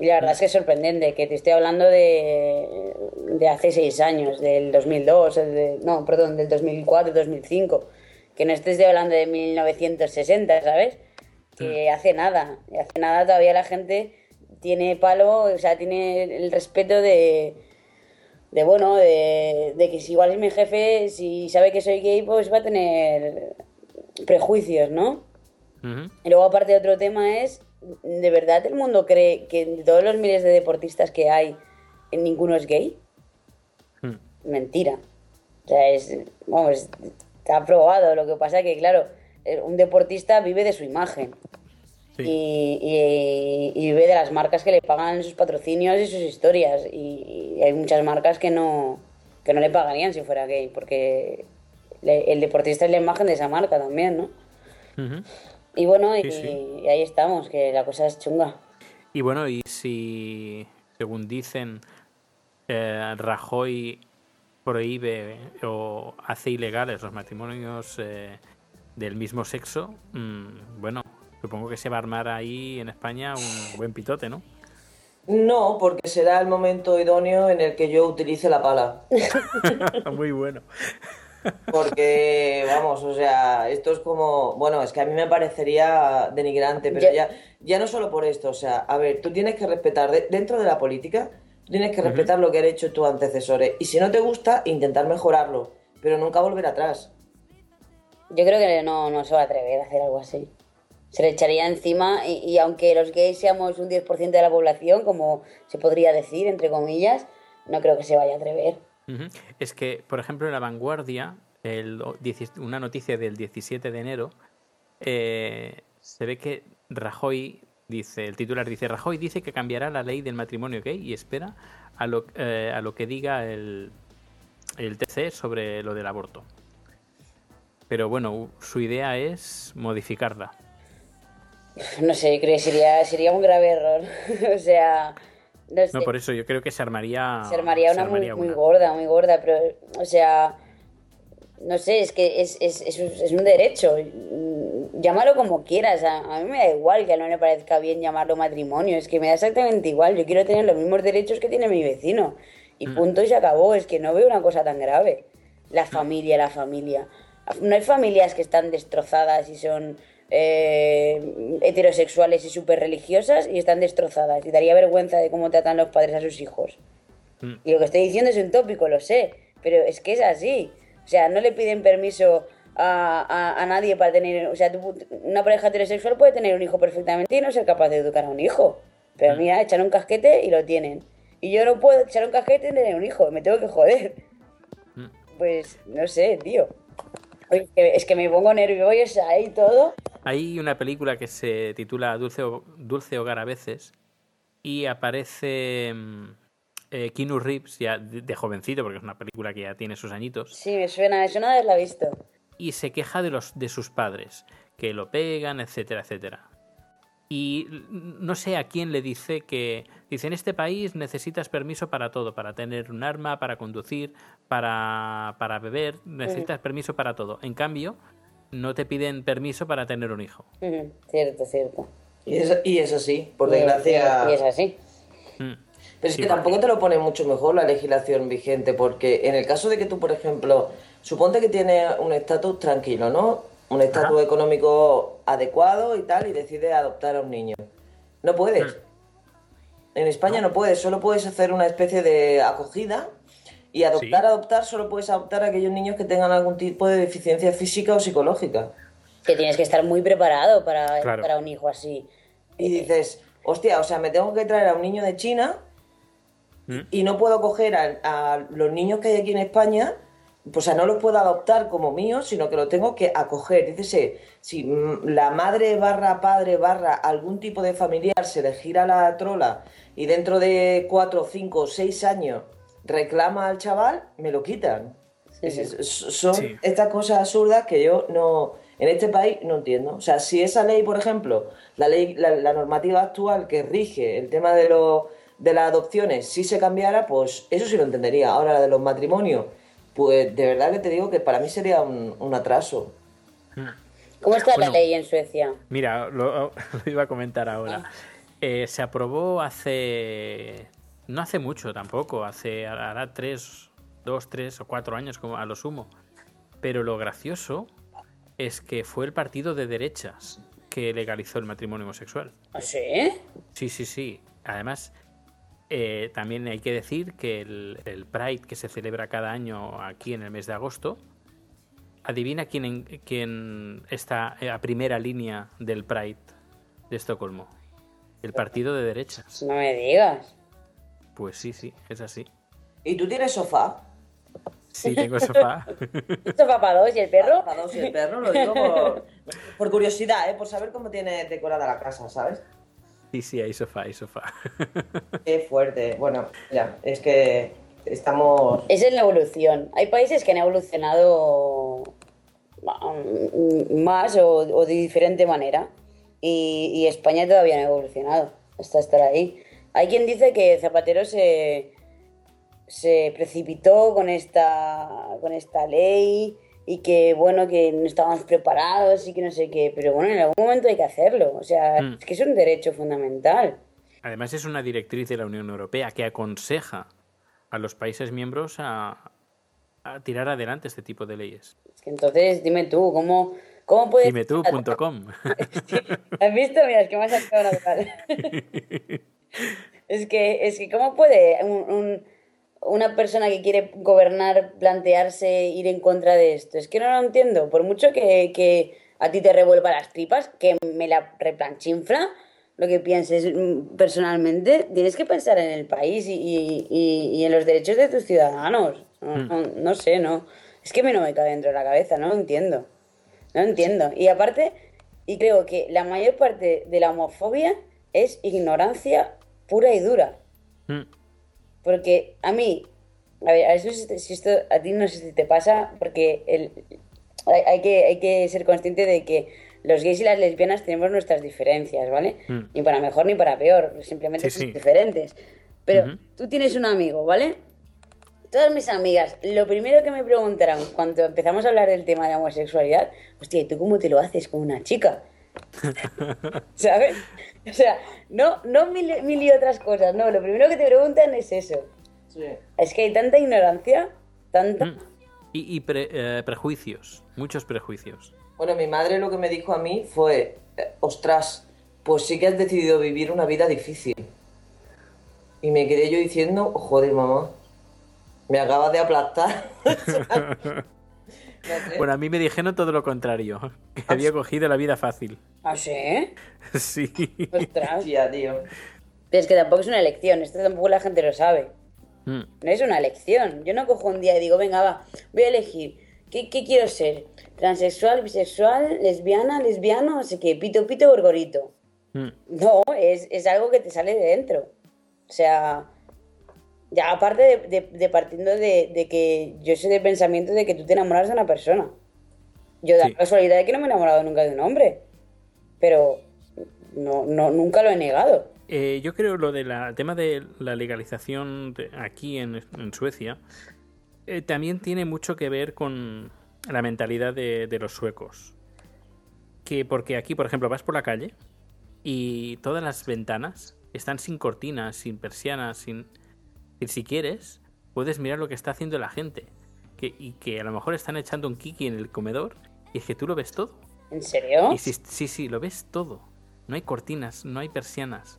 Y la verdad es que es sorprendente, que te estoy hablando de, de hace seis años, del 2002, de- no, perdón, del 2004, 2005, que no estés hablando de 1960, ¿sabes? Que hace nada, hace nada todavía la gente tiene palo, o sea, tiene el respeto de, de bueno, de, de que si igual es mi jefe, si sabe que soy gay, pues va a tener prejuicios, ¿no? Y luego aparte otro tema es, ¿de verdad el mundo cree que de todos los miles de deportistas que hay, ninguno es gay? Mm. Mentira. O sea, es, vamos, está probado. Lo que pasa que, claro, eh, un deportista vive de su imagen Sí. y, y- y vive de las marcas que le pagan sus patrocinios y sus historias. Y, y hay muchas marcas que no, que no le pagarían si fuera gay, porque le- el deportista es la imagen de esa marca también, ¿no? Ujú. Y bueno, y, Sí, sí. y ahí estamos, que la cosa es chunga. Y bueno, y si, según dicen, eh, Rajoy prohíbe o hace ilegales los matrimonios eh, del mismo sexo, mm, bueno, supongo que se va a armar ahí en España un buen pitote, ¿no? No, porque será el momento idóneo en el que yo utilice la pala. Muy bueno. Porque, vamos, o sea, esto es como, bueno, es que a mí me parecería denigrante, pero Ya- ya, ya no solo por esto, o sea, a ver, tú tienes que respetar, de- dentro de la política, tú tienes que respetar lo que han hecho tus antecesores, y si no te gusta, intentar mejorarlo, pero nunca volver atrás. Yo creo que no, no se va a atrever a hacer algo así. Se le echaría encima y, aunque los gays seamos un 10% de la población, como se podría decir, entre comillas, no creo que se vaya a atrever. Es que, por ejemplo, en La Vanguardia, el, una noticia del 17 de enero, eh, se ve que Rajoy dice, el titular dice, Rajoy dice que cambiará la ley del matrimonio gay y espera a lo, eh, a lo que diga el, el TC sobre lo del aborto. Pero bueno, su idea es modificarla. No sé, creo que sería, sería un grave error. o sea, no sé. No, por eso yo creo que se armaría, se armaría una se muy, armaría muy una. gorda, muy gorda, pero, o sea, no sé, es que es, es, es, un- es un derecho. Mm, Llámalo como quieras, a, a mí me da igual que a no le parezca bien llamarlo matrimonio, es que me da exactamente igual, yo quiero tener los mismos derechos que tiene mi vecino. Y Mm. punto y se acabó, es que no veo una cosa tan grave. La familia, la familia. No hay familias que están destrozadas y son eh, heterosexuales y súper religiosas y están destrozadas. Y daría vergüenza de cómo tratan los padres a sus hijos. Mm. Y lo que estoy diciendo es un tópico, lo sé, pero es que es así. O sea, no le piden permiso a, a, a nadie para tener... O sea, tú- una pareja heterosexual puede tener un hijo perfectamente y no ser capaz de educar a un hijo. Pero mira, echan un casquete y lo tienen. Y yo no puedo echar un casquete y tener un hijo, me tengo que joder. Mm. Pues no sé, tío. Oye, es que- me pongo nerviosa y todo. Hay una película que se titula Dulce, Dulce Hogar a veces y aparece mm, eh, Keanu Reeves ya de, de jovencito, porque es una película que ya tiene sus añitos, Sí, me suena, me suena haberla visto. y se queja de, los, de sus padres, que lo pegan, etcétera, etcétera. Y no sé a quién le dice que, dice, en este país necesitas permiso para todo, para tener un arma, para conducir, para, para beber, necesitas permiso para todo. En cambio, no te piden permiso para tener un hijo. Cierto, cierto. Y es, y es así, por Y- desgracia. Y es así. Mm. Pero es Sí, que tampoco te lo pone mucho mejor la legislación vigente, porque en el caso de que tú, por ejemplo, suponte que tienes un estatus tranquilo, ¿no? Un estatus Ajá. económico adecuado y tal, y decides adoptar a un niño. No puedes. En España no puedes, solo puedes hacer una especie de acogida y adoptar, Sí. adoptar, solo puedes adoptar a aquellos niños que tengan algún tipo de deficiencia física o psicológica. Que tienes que estar muy preparado para, Claro. para un hijo así. Y dices, hostia, o sea, me tengo que traer a un niño de China ¿Mm? y no puedo coger a, a los niños que hay aquí en España, o sea, no los puedo adoptar como míos, sino que los tengo que acoger. Dícese, si mm, la madre barra padre barra algún tipo de familiar se le gira la trola y dentro de cuatro, cinco, seis años reclama al chaval, me lo quitan. Sí, sí. Es- es- son Sí. estas cosas absurdas que yo no en este país no entiendo. O sea, si esa ley, por ejemplo, la ley, la, la normativa actual que rige el tema de los de las adopciones, si se cambiara, pues eso sí lo entendería. Ahora la de los matrimonios, pues de verdad que te digo que para mí sería un, un atraso. ¿Cómo está Bueno. la ley en Suecia? Mira, lo, lo iba a comentar ahora. Eh, se aprobó hace. No hace mucho tampoco, hace. Hará tres, dos, tres o cuatro años como a lo sumo. Pero lo gracioso es que fue el partido de derechas que legalizó el matrimonio homosexual. ¿Ah, sí? Sí, sí, sí. Además, eh, también hay que decir que el, el Pride que se celebra cada año aquí en el mes de agosto, adivina quién, en- quién está a primera línea del Pride de Estocolmo. El partido de derechas. No me digas. Pues sí, sí, es así. ¿Y tú tienes sofá? Sí, tengo sofá. ¿Esto va para dos y el perro? Para dos y el perro, lo digo por, por curiosidad, ¿eh? por saber cómo tiene decorada la casa, ¿sabes? Sí, sí, hay sofá, hay sofá. Qué fuerte. Bueno, ya, es que estamos... Esa es la evolución. Hay países que han evolucionado mm, más o, o de diferente manera. Y, y España todavía no ha evolucionado hasta estar ahí. Hay quien dice que Zapatero se, se precipitó con esta, con esta ley y que bueno, que no estábamos preparados y que no sé qué. Pero bueno, en algún momento hay que hacerlo. O sea, Mm. es que es un derecho fundamental. Además es una directriz de la Unión Europea que aconseja a los países miembros a, a tirar adelante este tipo de leyes. Es que entonces, dime tú, ¿cómo, cómo puedes... Dime tú.com. ¿Has visto? Mira, es que me ha sacado natural. es que, es que ¿cómo puede un- un- una persona que quiere gobernar plantearse ir en contra de esto? Es que no lo entiendo. Por mucho que, que a ti te revuelva las tripas, que me la replanchinfla, lo que pienses mm, personalmente, tienes que pensar en el país y, y- y- y en los derechos de tus ciudadanos. No, no- no sé, no. Es que mí no me cabe dentro de la cabeza, no lo entiendo. No entiendo. Y aparte, y creo que la mayor parte de la homofobia es ignorancia pura y dura. Mm. Porque a mí, a ver, a si esto, a ti no sé si te pasa, porque el, hay, hay que, hay que ser consciente de que los gays y las lesbianas tenemos nuestras diferencias, ¿vale? Mm. Ni para mejor ni para peor, simplemente Sí, somos sí. diferentes. Pero tú tienes un amigo, ¿vale? Todas mis amigas, lo primero que me preguntaron cuando empezamos a hablar del tema de la homosexualidad, hostia, ¿y tú cómo te lo haces con una chica? ¿Sabes? O sea, no, no mil, mil y otras cosas, no, lo primero que te preguntan es eso. Sí. Es que hay tanta ignorancia, tanta... Mm. Y, y pre- eh, prejuicios, muchos prejuicios. Bueno, mi madre lo que me dijo a mí fue, eh, ostras, pues sí que has decidido vivir una vida difícil. Y me quedé yo diciendo, joder, mamá, me acabas de aplastar. Bueno, a mí me dijeron todo lo contrario, que había cogido la vida fácil. ¿Ah, sí? Sí. Ostras. Tía, tío. Pero es que tampoco es una elección, esto tampoco la gente lo sabe. Mm. No es una elección. Yo no cojo un día y digo, venga, va, voy a elegir. ¿Qué, qué quiero ser? ¿Transexual, bisexual, lesbiana, lesbiano? No sé qué, pito, pito, gorgorito. Mm. No, es, es algo que te sale de dentro. O sea, ya aparte de, de- de partiendo de, de que yo soy de pensamiento de que tú te enamoras de una persona. Yo da Sí. la casualidad de que no me he enamorado nunca de un hombre. Pero no, no, nunca lo he negado. Eh, yo creo lo del tema de la legalización aquí en, en Suecia eh, también tiene mucho que ver con la mentalidad de, de los suecos. Que porque aquí, por ejemplo, vas por la calle y todas las ventanas están sin cortinas, sin persianas, sin... Y si quieres, puedes mirar lo que está haciendo la gente. Que, y que a lo mejor están echando un kiki en el comedor y es que tú lo ves todo. ¿En serio? Y sí, sí, sí, lo ves todo. No hay cortinas, no hay persianas.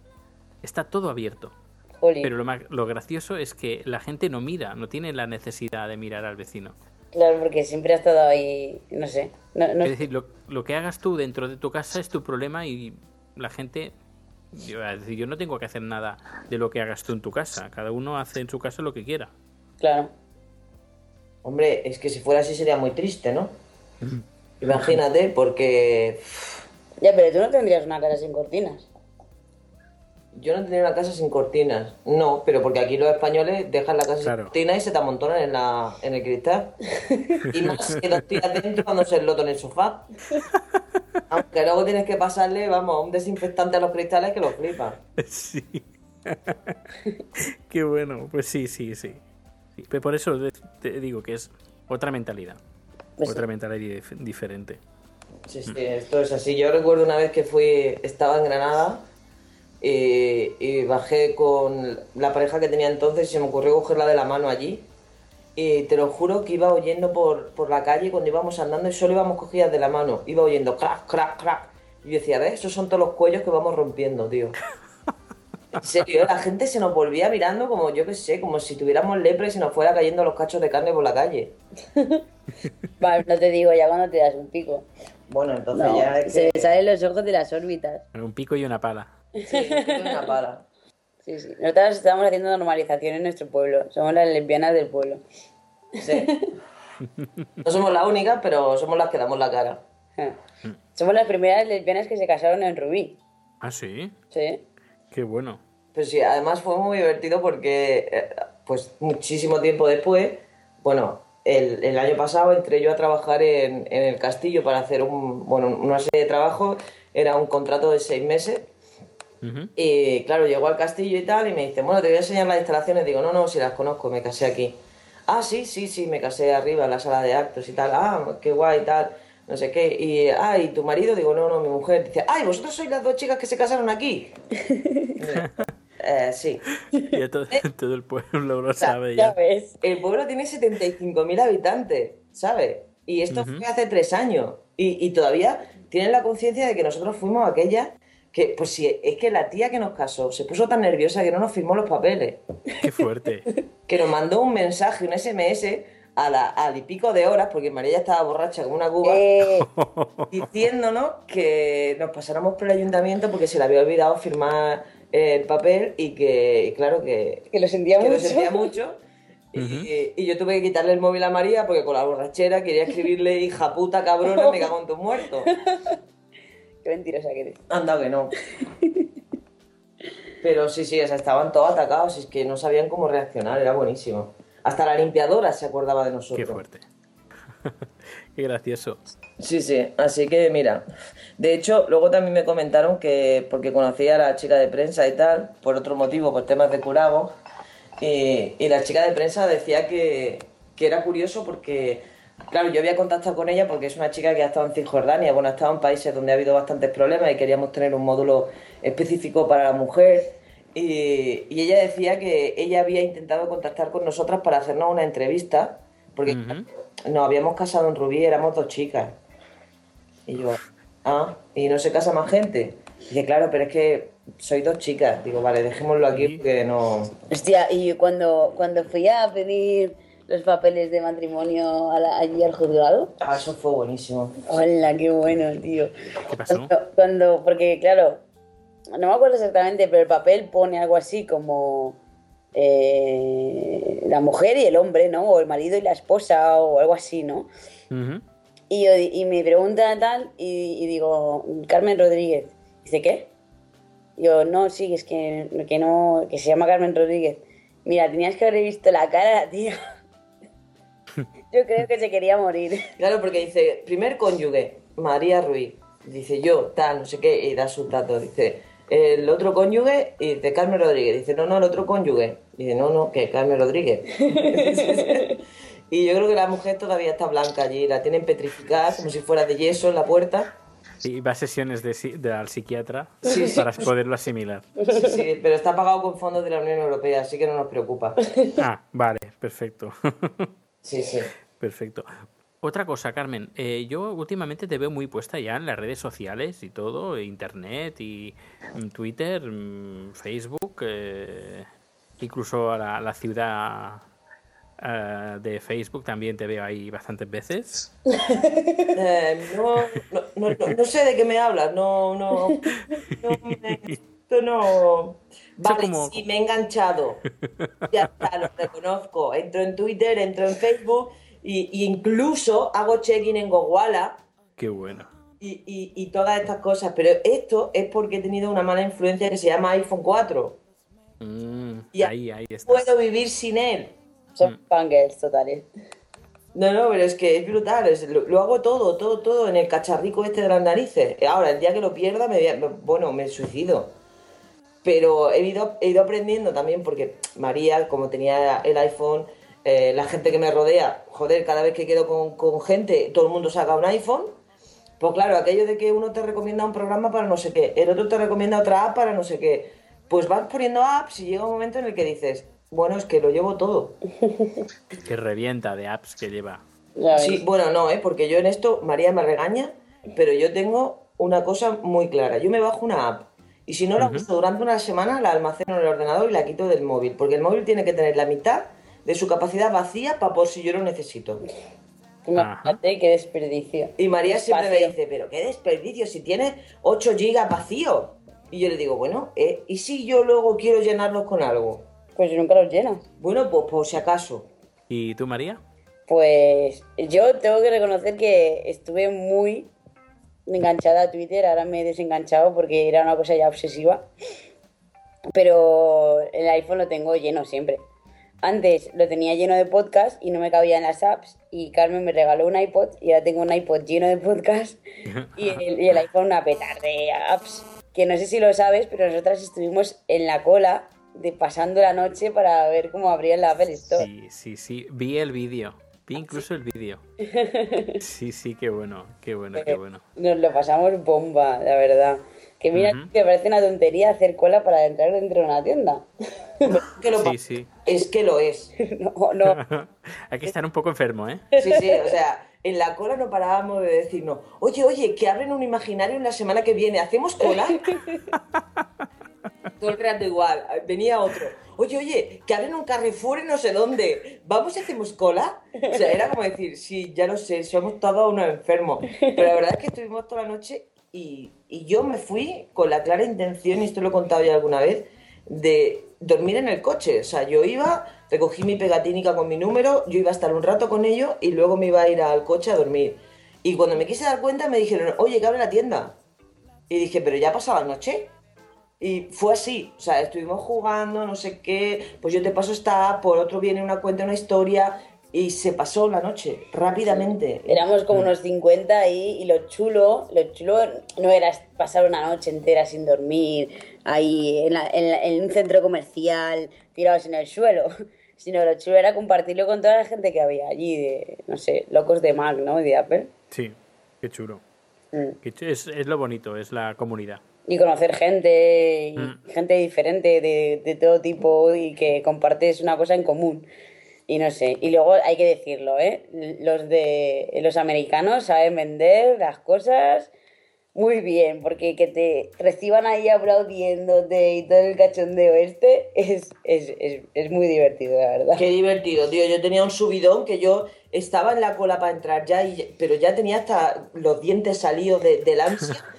Está todo abierto. Jolín. Pero lo, ma- lo gracioso es que la gente no mira, no tiene la necesidad de mirar al vecino. Claro, porque siempre ha estado ahí, no sé. No, no- Es decir, lo, lo que hagas tú dentro de tu casa es tu problema y la gente... Yo, es decir, yo no tengo que hacer nada de lo que hagas tú en tu casa. Cada uno hace en su casa lo que quiera. Claro. Hombre, es que si fuera así sería muy triste, ¿no? Imagínate, porque Ya, pero tú no tendrías una casa sin cortinas. yo no tendría una casa sin cortinas. No, pero porque aquí los españoles dejan la casa Claro. sin cortinas y se te amontonan en, la, en el cristal. Y más que dos días dentro cuando se loto en el sofá. Aunque luego tienes que pasarle, vamos, un desinfectante a los cristales que los flipa. Sí. Qué bueno. Pues sí, sí, sí. Sí, pero Por eso te digo que es otra mentalidad. Pues otra mentalidad dif- diferente. Sí, sí, esto es así. Yo recuerdo una vez que fui, estaba en Granada y, y bajé con la pareja que tenía entonces y se me ocurrió cogerla de la mano allí. Y te lo juro que iba oyendo por, por la calle cuando íbamos andando y solo íbamos cogidas de la mano. Iba oyendo crack, crack, crack. Y yo decía, ¿ves? Esos son todos los cuellos que vamos rompiendo, tío. En serio, la gente se nos volvía mirando como, yo qué sé, como si tuviéramos lepra y se nos fuera cayendo los cachos de carne por la calle. Vale, no te digo ya cuando te das un pico. Bueno, entonces No, ya es se que... salen los ojos de las órbitas. Un pico y una pala. Sí, es una pala. Sí, sí. Nosotras estamos haciendo normalización en nuestro pueblo. Somos las lesbianas del pueblo. Sí. No somos las únicas, pero somos las que damos la cara. Somos las primeras lesbianas que se casaron en Rubí. Ah, sí. Sí. Qué bueno. Pero sí, además fue muy divertido porque, eh, pues muchísimo tiempo después, bueno, el, el año pasado entré yo a trabajar en, en el castillo para hacer un, bueno, una serie de trabajos. Era un contrato de seis meses. Y claro, llegó al castillo y tal, y me dice, bueno, te voy a enseñar las instalaciones. Digo, no, no, si las conozco, me casé aquí. Ah, sí, sí, sí, me casé arriba en la sala de actos y tal. Ah, qué guay y tal, no sé qué. Y, ah, ¿y tu marido? Digo, no, no, mi mujer. Dice, ay, ¿vosotros sois las dos chicas que se casaron aquí? eh, sí. Ya todo, todo el pueblo lo sea, sabe Ya ves. El pueblo tiene 75.000 habitantes, ¿sabes? Y esto fue hace tres años. Y, y todavía tienen la conciencia de que nosotros fuimos aquella que, pues sí, es que la tía que nos casó se puso tan nerviosa que no nos firmó los papeles. Qué fuerte. Que nos mandó un mensaje, un SMS, a la, al y pico de horas, porque María ya estaba borracha como una cuba, Eh, diciéndonos que nos pasáramos por el ayuntamiento porque se le había olvidado firmar eh, el papel y que, y claro, que, que lo sentía que mucho. lo sentía mucho. Y, y yo tuve que quitarle el móvil a María porque con la borrachera quería escribirle hija puta cabrona, me cago en tu muerto. Qué mentirosa que eres. Anda que no. Pero sí, sí, o sea, estaban todos atacados, es que no sabían cómo reaccionar, era buenísimo. Hasta la limpiadora se acordaba de nosotros. Qué fuerte. Qué gracioso. Sí, sí, así que mira. De hecho, luego también me comentaron que, porque conocía a la chica de prensa y tal, por otro motivo, por temas de curabo, y, y la chica de prensa decía que, que era curioso porque, claro, yo había contactado con ella porque es una chica que ha estado en Cisjordania, bueno, ha estado en países donde ha habido bastantes problemas y queríamos tener un módulo específico para la mujer. Y, y ella decía que ella había intentado contactar con nosotras para hacernos una entrevista, porque Ujú. nos habíamos casado en Rubí, éramos dos chicas. Y yo, ah, ¿y no se casa más gente? Dice, claro, pero es que soy dos chicas. Digo, vale, dejémoslo aquí porque no... Hostia, y cuando, cuando fui a pedir los papeles de matrimonio a la- allí al juzgado, Ah, eso fue buenísimo. hola, qué bueno, tío. ¿Qué pasó? Cuando, cuando- porque claro, no me acuerdo exactamente, pero el papel pone algo así como eh, la mujer y el hombre, ¿no? O el marido y la esposa o algo así, ¿no? Ujú. Y, yo y me pregunta tal y, y digo, Carmen Rodríguez. Dice, ¿qué? Yo, no, sí, es que, que no, que se llama Carmen Rodríguez. Mira, tenías que haber visto la cara de la tía. Yo creo que se quería morir. Claro, porque dice, primer cónyuge, María Ruiz. Dice yo, tal, no sé qué, y da sus datos. Dice, el otro cónyuge, y dice Carmen Rodríguez. Dice, no, no, el otro cónyuge. Dice, no, no, que Carmen Rodríguez. y yo creo que la mujer todavía está blanca allí, la tienen petrificada como si fuera de yeso en la puerta. Y va a sesiones de, de- al psiquiatra Sí, sí. para poderlo asimilar. Sí, sí, pero está pagado con fondos de la Unión Europea, así que no nos preocupa. Ah, vale, perfecto. Sí, sí. Perfecto. Otra cosa, Carmen, eh, yo últimamente te veo muy puesta ya en las redes sociales y todo, internet y mm, Twitter, mm, Facebook. eh, Incluso a la, la ciudad eh, de Facebook también te veo ahí bastantes veces. Eh, no, no, no, sé de qué me hablas, no, no, no me- esto no. Vale, como- sí, me he enganchado. Ya está, lo reconozco. Entro en Twitter, entro en Facebook y, y incluso hago check-in en Gowala Qué bueno. y, y- y todas estas cosas. Pero esto es porque he tenido una mala influencia que se llama iPhone 4. Mm, Y ahí, ahí está. Puedo vivir sin él. Son fangirls totales. No, no, pero es que es brutal, es- lo, lo hago todo, todo, todo en el cacharrico este de las narices. Ahora, el día que lo pierda, me- bueno, me suicido. Pero he ido, he ido aprendiendo también porque María, como tenía el iPhone, eh, la gente que me rodea, joder, cada vez que quedo con, con gente, todo el mundo saca un iPhone. Pues claro, aquello de que uno te recomienda un programa para no sé qué, el otro te recomienda otra app para no sé qué. Pues vas poniendo apps y llega un momento en el que dices, bueno, es que lo llevo todo. Que revienta de apps que lleva. Sí, bueno, no, ¿eh? porque yo en esto, María me regaña, pero yo tengo una cosa muy clara. Yo me bajo una app y si no la uso durante una semana, la almaceno en el ordenador y la quito del móvil, porque el móvil tiene que tener la mitad de su capacidad vacía para por si yo lo necesito. Imagínate qué desperdicio. Y María siempre me Vacío. dice, pero qué desperdicio, si tienes 8 gigas vacíos. Y yo le digo, bueno, ¿eh? ¿y si yo luego quiero llenarlos con algo? Pues nunca los llenas. Bueno, pues por si acaso. ¿Y tú, María? Pues yo tengo que reconocer que estuve muy enganchada a Twitter, ahora me he desenganchado porque era una cosa ya obsesiva. Pero el iPhone lo tengo lleno siempre. Antes lo tenía lleno de podcast y no me cabía en las apps y Carmen me regaló un iPod y ahora tengo un iPod lleno de podcast y el, y el iPhone una petar de apps. Que no sé si lo sabes, pero nosotras estuvimos en la cola de pasando la noche para ver cómo abrían la Apple Store. Sí, sí, sí. Vi el vídeo. Vi incluso el vídeo. Sí, sí, qué bueno, qué bueno, qué bueno. Nos lo pasamos bomba, la verdad. Que mira, Ujú. que parece una tontería hacer cola para entrar dentro de una tienda. Que lo Sí, sí. Es que lo es. No, no. Hay que estar un poco enfermo, ¿eh? Sí, sí, o sea, en la cola no parábamos de decirnos, oye, oye, que abren un imaginario en la semana que viene, ¿hacemos cola? Todo el rato igual, venía otro, oye, oye, que abren un Carrefour en no sé dónde, ¿vamos y hacemos cola? O sea, era como decir, sí, ya lo sé, somos todos unos enfermos, pero la verdad es que estuvimos toda la noche y, y yo me fui con la clara intención, y esto lo he contado ya alguna vez, de dormir en el coche. O sea, yo iba, recogí mi pegatínica con mi número, yo iba a estar un rato con ellos y luego me iba a ir al coche a dormir. Y cuando me quise dar cuenta me dijeron, oye, que abre la tienda. Y dije, pero ya ha pasado la noche. Y fue así, o sea, estuvimos jugando, no sé qué, pues yo te paso esta, app, por otro viene una cuenta, una historia, y se pasó la noche, rápidamente. Éramos como unos 50 ahí y lo chulo, lo chulo no era pasar una noche entera sin dormir ahí en, la- en la- en un centro comercial tirados en el suelo, sino lo chulo era compartirlo con toda la gente que había allí, de, no sé, locos de Mac, ¿no? Y de Apple. Sí, qué chulo. Mm. Qué chu- Es, es lo bonito, es la comunidad. Y conocer gente, y Mm. gente diferente de, de todo tipo y que compartes una cosa en común. Y no sé, y luego hay que decirlo, ¿eh? Los de los americanos saben vender las cosas muy bien, porque que te reciban ahí aplaudiéndote y todo el cachondeo este es, es, es, es muy divertido, la verdad. Qué divertido, tío. Yo tenía un subidón que yo estaba en la cola para entrar ya, y, pero ya tenía hasta los dientes salidos de, del ansia.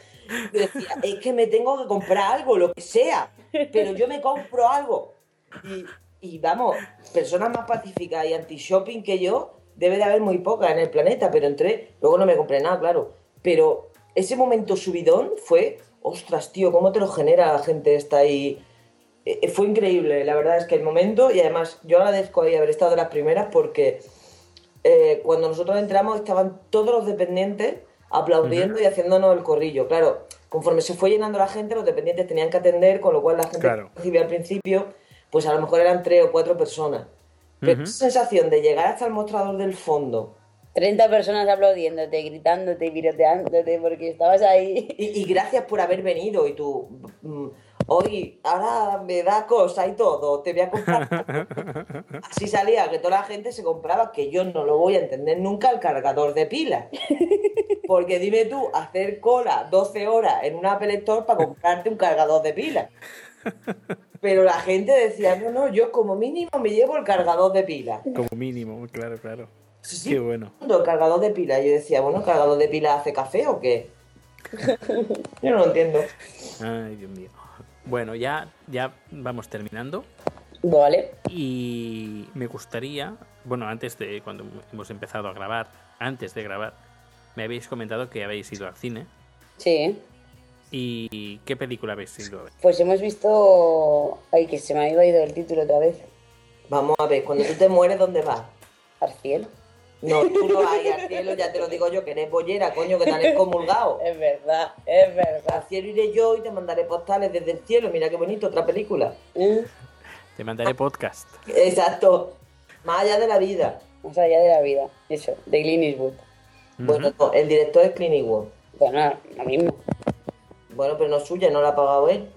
Es que me tengo que comprar algo, lo que sea, pero yo me compro algo. Y, y vamos, personas más pacíficas y anti-shopping que yo, debe de haber muy pocas en el planeta, pero entré, luego no me compré nada, claro. Pero ese momento subidón fue, ostras, tío, ¿cómo te lo genera la gente esta ahí? Eh, fue increíble, la verdad es que el momento, y además yo agradezco ahí haber estado de las primeras porque eh, cuando nosotros entramos estaban todos los dependientes aplaudiendo y haciéndonos el corrillo. Claro, conforme se fue llenando la gente, los dependientes tenían que atender, con lo cual la gente Claro. que recibía al principio, pues a lo mejor eran tres o cuatro personas. Pero esa sensación de llegar hasta el mostrador del fondo 30 personas aplaudiéndote, gritándote, y piroteándote, porque estabas ahí. y, y gracias por haber venido y tú, mm, hoy, ahora me da cosa y todo, te voy a comprar. Así salía que toda la gente se compraba, que yo no lo voy a entender nunca, el cargador de pilas. Porque dime tú, hacer cola 12 horas en una Apple Store para comprarte un cargador de pilas. Pero la gente decía, no, no, yo como mínimo me llevo el cargador de pila. Como mínimo, claro, claro. Sí, sí, Qué bueno. El cargador de pila. Yo decía, bueno, ¿el cargador de pila hace café o qué? Yo no lo entiendo. Ay, Dios mío. Bueno, ya, ya vamos terminando. Vale. Y me gustaría, bueno, antes de cuando hemos empezado a grabar, antes de grabar, me habéis comentado que habéis ido al cine. Sí. ¿Y qué película habéis ido a ver? Pues hemos visto. Ay, que se me había ido el título otra vez. Vamos a ver, cuando tú te mueres, ¿dónde vas? Al cielo. No, tú no vas a ir al cielo, ya te lo digo yo, que eres bollera, coño, que te han excomulgado. Es verdad, es Al verdad. cielo iré yo y te mandaré postales desde el cielo. Mira qué bonito, otra película. ¿Eh? Te mandaré podcast. Exacto. Más allá de la vida. Más allá de la vida. Eso, de Clint Eastwood. Bueno, no, el director es Clint Eastwood. Bueno, lo mismo. Bueno, pero no es suya, no la ha pagado él.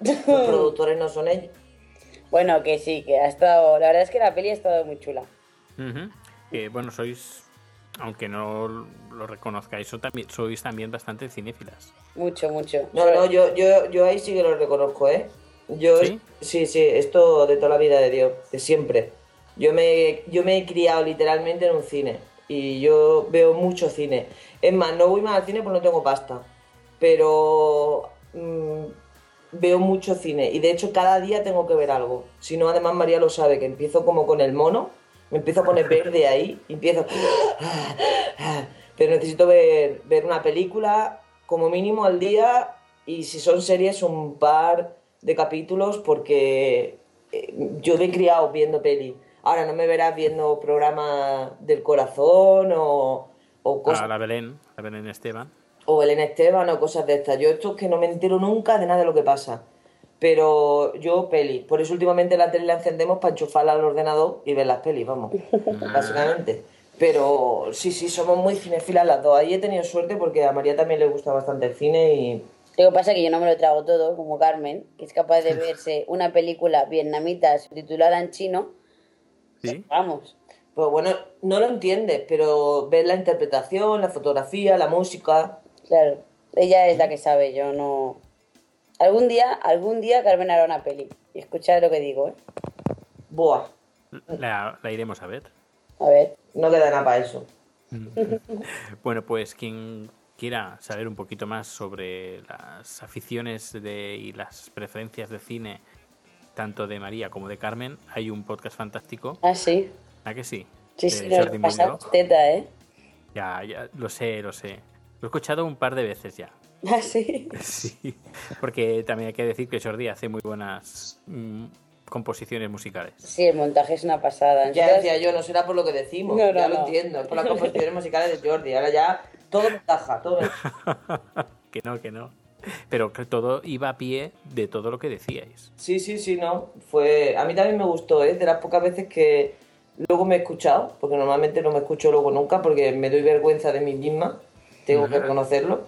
Los productores no son ellos. Bueno, que sí, que ha estado. La verdad es que la peli ha estado muy chula. Ujú. Que, bueno, sois, aunque no lo reconozcáis, so- también- sois también bastante cinéfilas. Mucho, mucho. No, no, yo, yo, yo ahí sí que lo reconozco, ¿eh? Yo, ¿Sí? sí, sí, esto de toda la vida de Dios, de siempre. Yo me, yo me he criado literalmente en un cine y yo veo mucho cine. Es más, no voy más al cine porque no tengo pasta, pero mm, veo mucho cine y de hecho cada día tengo que ver algo. Si no, además María lo sabe, que empiezo como con el mono, me empiezo a poner verde ahí y empiezo... Pero necesito ver, ver una película como mínimo al día y si son series un par de capítulos porque eh, yo me he criado viendo peli. Ahora no me verás viendo programas del corazón o, o cosas la Belén, la Belén Esteban. o Belén Esteban o cosas de estas. Yo esto es que no me entero nunca de nada de lo que pasa. Pero yo peli. Por eso últimamente la tele la encendemos para enchufarla al ordenador y ver las pelis, vamos. básicamente. Pero sí, sí, somos muy cinefilas las dos. Ahí he tenido suerte porque a María también le gusta bastante el cine y... Lo que pasa es que yo no me lo trago todo, como Carmen, que es capaz de verse una película vietnamita subtitulada en chino. ¿Sí? Vamos. Pues bueno, no lo entiendes, pero ves la interpretación, la fotografía, la música. Claro. Ella es la que sabe, yo no. Algún día, algún día Carmen hará una peli. Y escuchad lo que digo, ¿eh? Buah, La, la iremos a ver. A ver. no queda nada para eso. Bueno, pues quien quiera saber un poquito más sobre las aficiones de, y las preferencias de cine, tanto de María como de Carmen, hay un podcast fantástico. Ah, sí. ¿A que sí? Sí, De sí, lo teta, ¿eh? Ya, ya, lo sé, lo sé. Lo he escuchado un par de veces ya. Ah, sí. Sí, porque también hay que decir que Jordi hace muy buenas mm, composiciones musicales. Sí, el montaje es una pasada. Ya decía yo, no será por lo que decimos, No, no, ya lo entiendo, es por las composiciones musicales de Jordi. Ahora ya todo me encaja, todo que no, que no. Pero que todo iba a pie de todo lo que decíais. Sí, sí, sí, no. Fue... A mí también me gustó, ¿eh? De las pocas veces que luego me he escuchado, porque normalmente no me escucho luego nunca porque me doy vergüenza de mí misma, tengo que reconocerlo.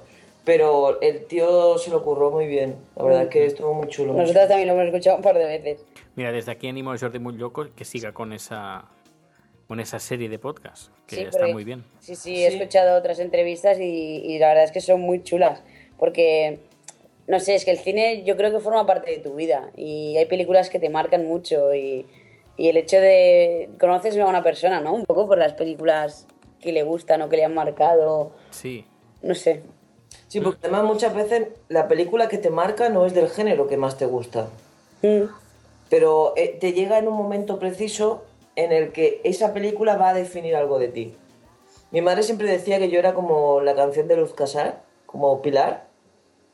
Pero el tío se lo ocurrió muy bien, la verdad es que estuvo muy chulo. muy Nosotras también lo hemos escuchado un par de veces. Mira, desde aquí animo a Jordi muy loco que siga con esa con esa serie de podcast, que Sí, está porque- muy bien. Sí, sí, he Sí. escuchado otras entrevistas y, y la verdad es que son muy chulas. Porque, no sé, es que el cine yo creo que forma parte de tu vida. Y hay películas que te marcan mucho. Y, y el hecho de. Conoces a una persona, ¿no? Un poco por las películas que le gustan o que le han marcado. Sí, No sé. Sí, porque además muchas veces la película que te marca no es del género que más te gusta. Mm. pero eh, te llega en un momento preciso en el que esa película va a definir algo de ti. Mi madre siempre decía que yo era como la canción de Luz Casar, como Pilar,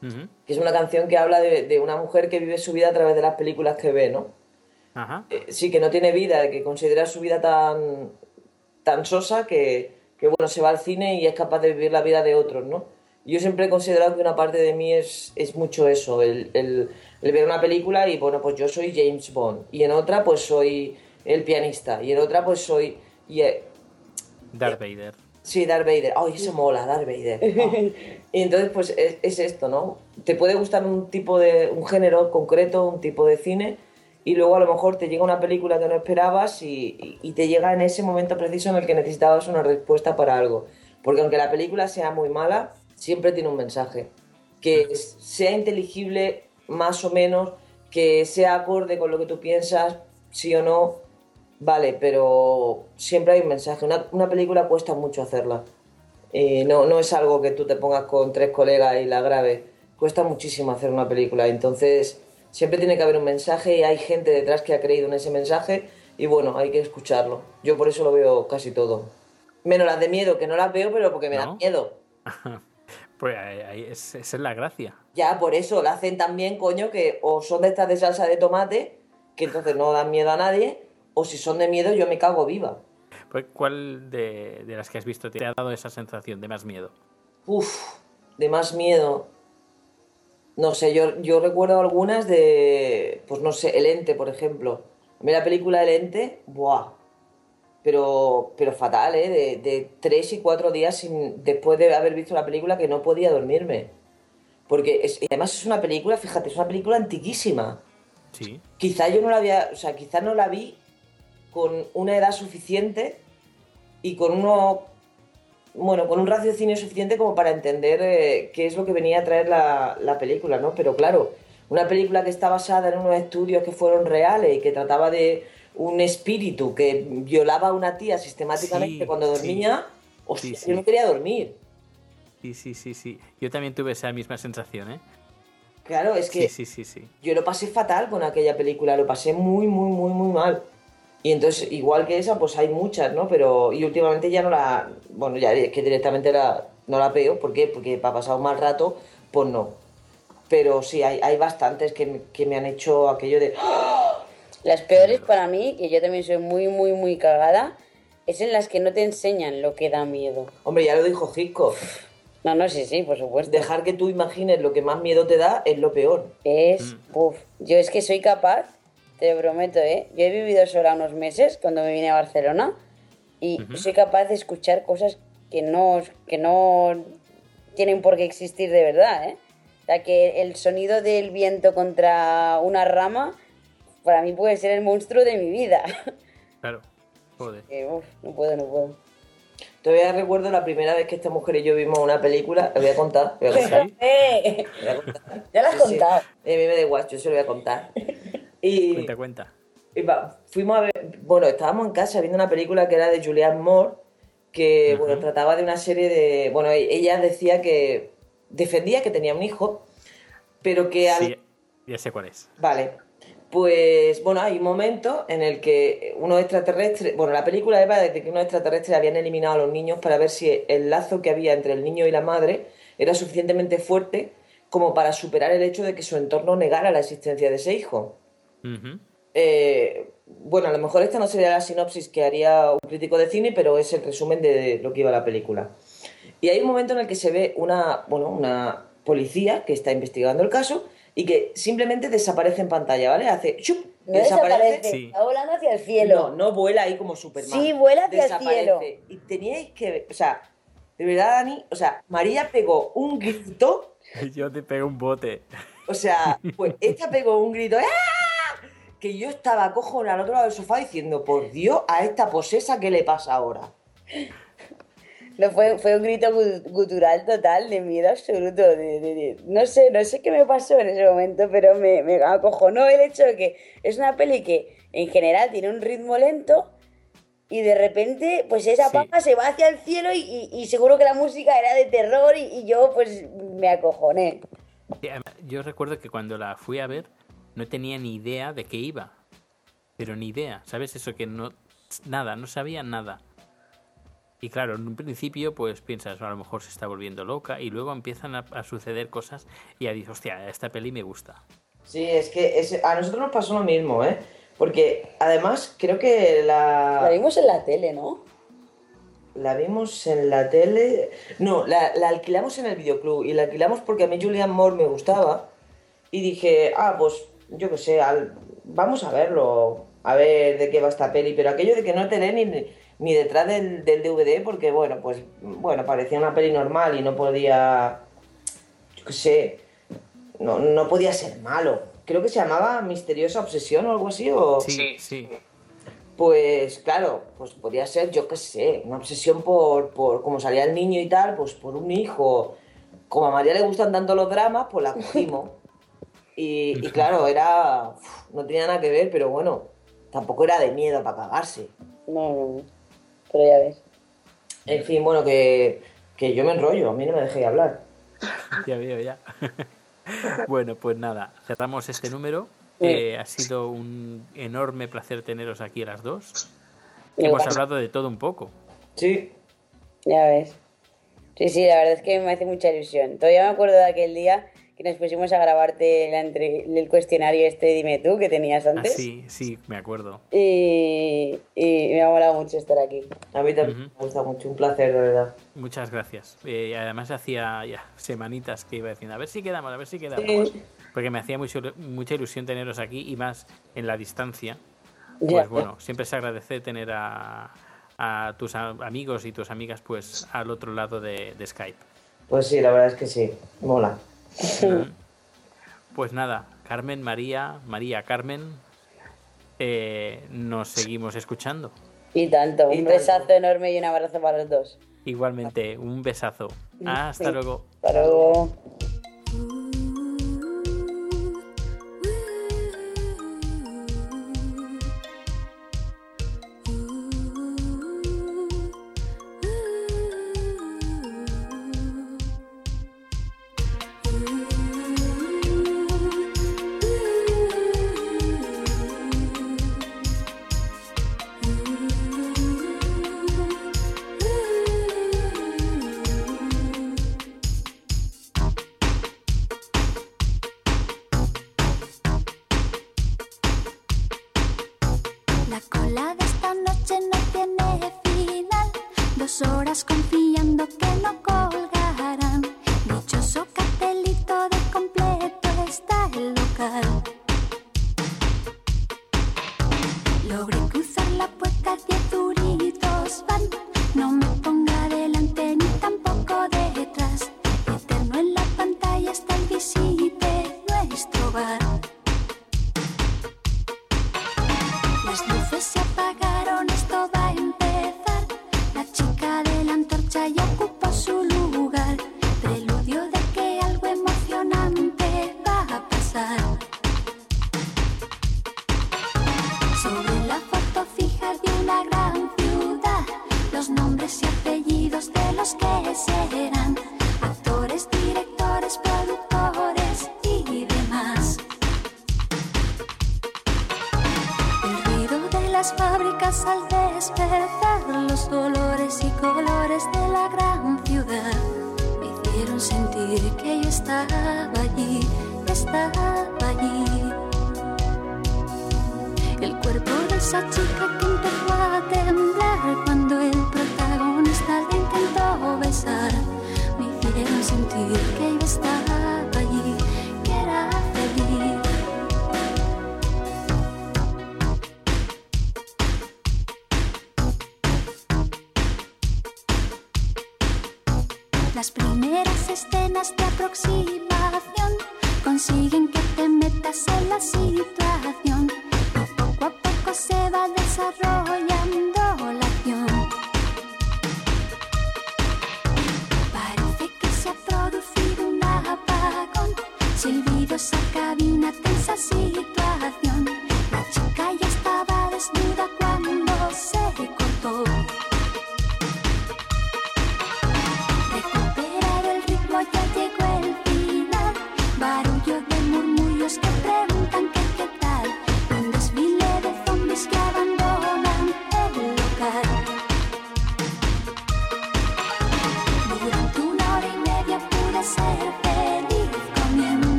que es una canción que habla de, de una mujer que vive su vida a través de las películas que ve, ¿no? Ajá. Eh, sí, que no tiene vida, que considera su vida tan, tan sosa que, que, bueno, se va al cine y es capaz de vivir la vida de otros, ¿no? Yo siempre he considerado que una parte de mí es, es mucho eso, el, el- el ver una película y, bueno, pues yo soy James Bond, y en otra pues soy el pianista, y en otra pues soy... y, eh, Darth Vader. Sí, Darth Vader. ¡Ay, eso mola, Darth Vader! Ah. Y entonces, pues es, es esto, ¿no? Te puede gustar un tipo de. un género concreto, un tipo de cine, y luego a lo mejor te llega una película que no esperabas y, y- y te llega en ese momento preciso en el que necesitabas una respuesta para algo. Porque aunque la película sea muy mala, siempre tiene un mensaje. Que sea inteligible más o menos, que sea acorde con lo que tú piensas, sí o no, vale, pero siempre hay un mensaje. Una, una película cuesta mucho hacerla. Y no, no es algo que tú te pongas con tres colegas y la grabes. Cuesta muchísimo hacer una película. Entonces, siempre tiene que haber un mensaje y hay gente detrás que ha creído en ese mensaje y bueno, hay que escucharlo. Yo por eso lo veo casi todo. Menos las de miedo, que no las veo, pero porque me ¿No? dan miedo. Pues ahí, es, esa es la gracia. Ya, por eso la hacen también, coño, que o son de estas de salsa de tomate, que entonces no dan miedo a nadie, o si son de miedo, yo me cago viva. Pues, ¿Cuál de, de las que has visto te ha dado esa sensación de más miedo? Uf, de más miedo. No sé, yo, yo recuerdo algunas de, pues no sé, El Ente, por ejemplo. A mí la película El Ente, ¡buah! Pero, pero fatal, ¿eh? De, de tres y cuatro días sin, después de haber visto la película que no podía dormirme. Porque es- además es una película, fíjate, es una película antiquísima. Sí. Quizá yo no la había, o sea, quizá no la vi con una edad suficiente y con uno, bueno, con un raciocinio suficiente como para entender eh, qué es lo que venía a traer la, la película, ¿no? Pero claro, una película que está basada en unos estudios que fueron reales y que trataba de un espíritu que violaba a una tía sistemáticamente Sí, cuando sí. dormía, hostia, Sí, sí. yo no quería dormir. Sí, sí, sí, sí. Yo también tuve esa misma sensación, ¿eh? Claro, es que Sí, sí, sí, sí. yo lo pasé fatal con aquella película, lo pasé muy, muy, muy, muy mal. Y entonces, igual que esa, pues hay muchas, ¿no? Pero, y últimamente ya no la, bueno, ya es que directamente la, no la veo, ¿por qué? Porque para pasar un mal rato, pues no. Pero sí, hay, hay bastantes que, me- que me han hecho aquello de, ¡Ah! Las peores para mí, que yo también soy muy, muy, muy cagada, es en las que no te enseñan lo que da miedo. hombre, ya lo dijo Hitchcock, No, no, sí, sí, por supuesto. dejar que tú imagines lo que más miedo te da es lo peor. Es, uf, yo es que soy capaz, te lo prometo, ¿eh? Yo he vivido sola unos meses cuando me vine a Barcelona y soy capaz de escuchar cosas que no, que no tienen por qué existir de verdad, ¿eh? O sea, que el sonido del viento contra una rama para mí puede ser el monstruo de mi vida. Claro. Joder. Que, uf, no puedo, no puedo. Todavía recuerdo la primera vez que esta mujer y yo vimos una película, le voy a contar, voy a contar. ¿Sí? ¡Eh! voy a contar. Ya lo has Sí, sí. contado. A mí me da igual, yo se lo voy a contar. Y, Cuenta, cuenta. Y va- fuimos a ver, bueno, estábamos en casa viendo una película que era de Julianne Moore, que, bueno, trataba de una serie de, bueno, e- ella decía que defendía que tenía un hijo, pero que al, Sí, ya sé cuál es. Vale. Pues bueno, hay un momento en el que unos extraterrestres, bueno, la película iba de que unos extraterrestres habían eliminado a los niños para ver si el lazo que había entre el niño y la madre era suficientemente fuerte como para superar el hecho de que su entorno negara la existencia de ese hijo. Ujú. Eh, bueno, a lo mejor esta no sería la sinopsis que haría un crítico de cine, pero es el resumen de lo que iba la película. Y hay un momento en el que se ve una, bueno, una policía que está investigando el caso y que simplemente desaparece en pantalla, ¿vale? Hace chup, No desaparece, Sí. está volando hacia el cielo. No, no vuela ahí como Superman. Sí, vuela hacia el Desaparece. cielo. Y teníais que ver, o sea, de verdad, Dani, o sea, María pegó un grito, Yo te pego un bote. o sea, pues esta pegó un grito, ¡ah! Que yo estaba acojonada al otro lado del sofá diciendo, por Dios, a esta posesa, ¿qué le pasa ahora? No, fue, fue un grito gu- gutural total, de miedo absoluto. De, de- de- no sé, no sé qué me pasó en ese momento, pero me, me acojonó el hecho de que es una peli que en general tiene un ritmo lento y de repente pues esa Sí. papa se va hacia el cielo y, y- y seguro que la música era de terror y, y yo pues me acojoné. Yo recuerdo que cuando la fui a ver no tenía ni idea de qué iba. Pero ni idea. ¿Sabes eso? Que no... Nada, no sabía nada. Y claro, en un principio pues piensas, a lo mejor se está volviendo loca y luego empiezan a, a suceder cosas y ya dices, hostia, esta peli me gusta. Sí, es que es- a nosotros nos pasó lo mismo, ¿eh? Porque además creo que la... La vimos en la tele, ¿no? La vimos en la tele. No, la, la alquilamos en el videoclub. Y la alquilamos porque a mí Julian Moore me gustaba. Y dije, ah, pues yo qué sé, al- vamos a verlo. A ver de qué va esta peli. Pero aquello de que no te lee ni, ni detrás del, del DVD, porque bueno, pues bueno, parecía una peli normal y no podía. Yo qué sé. No, no podía ser malo. Creo que se llamaba Misteriosa Obsesión o algo así. O... Sí, sí. Pues claro, pues podría ser, yo qué sé, una obsesión por, por como salía el niño y tal, pues por un hijo. Como a María le gustan tanto los dramas, pues la cogimos. Y, y claro, era. uf, no tenía nada que ver, pero bueno, tampoco era de miedo para cagarse. No, no, no. Pero ya ves. En fin, bueno, que, que yo me enrollo, a mí no me dejé hablar. Ya veo, ya. bueno, pues nada, cerramos este número. Eh, ha sido un enorme placer teneros aquí a las dos. Igual. Hemos hablado de todo un poco. Sí, Ya ves. Sí, sí, la verdad es que me hace mucha ilusión. Todavía me acuerdo de aquel día que nos pusimos a grabarte la entre- el cuestionario este Dime tú que tenías Ah, antes. sí, sí, me acuerdo. Y, y me ha molado mucho estar aquí. a mí también Ujú. me gusta mucho, un placer, de verdad. Muchas gracias. Eh, además hacía ya semanitas que iba diciendo, a ver si quedamos, a ver si quedamos. Sí. Porque me hacía mucho, mucha ilusión teneros aquí y más en la distancia. Pues Ya. bueno, siempre se agradece tener a, a tus amigos y tus amigas pues al otro lado de, de Skype. Pues sí, la verdad es que sí, mola. Pues nada, Carmen, María, María, Carmen, eh, nos seguimos escuchando. Y tanto. Y Un tanto. besazo enorme y un abrazo para los dos. Igualmente, un besazo. Hasta Sí. luego. Hasta luego.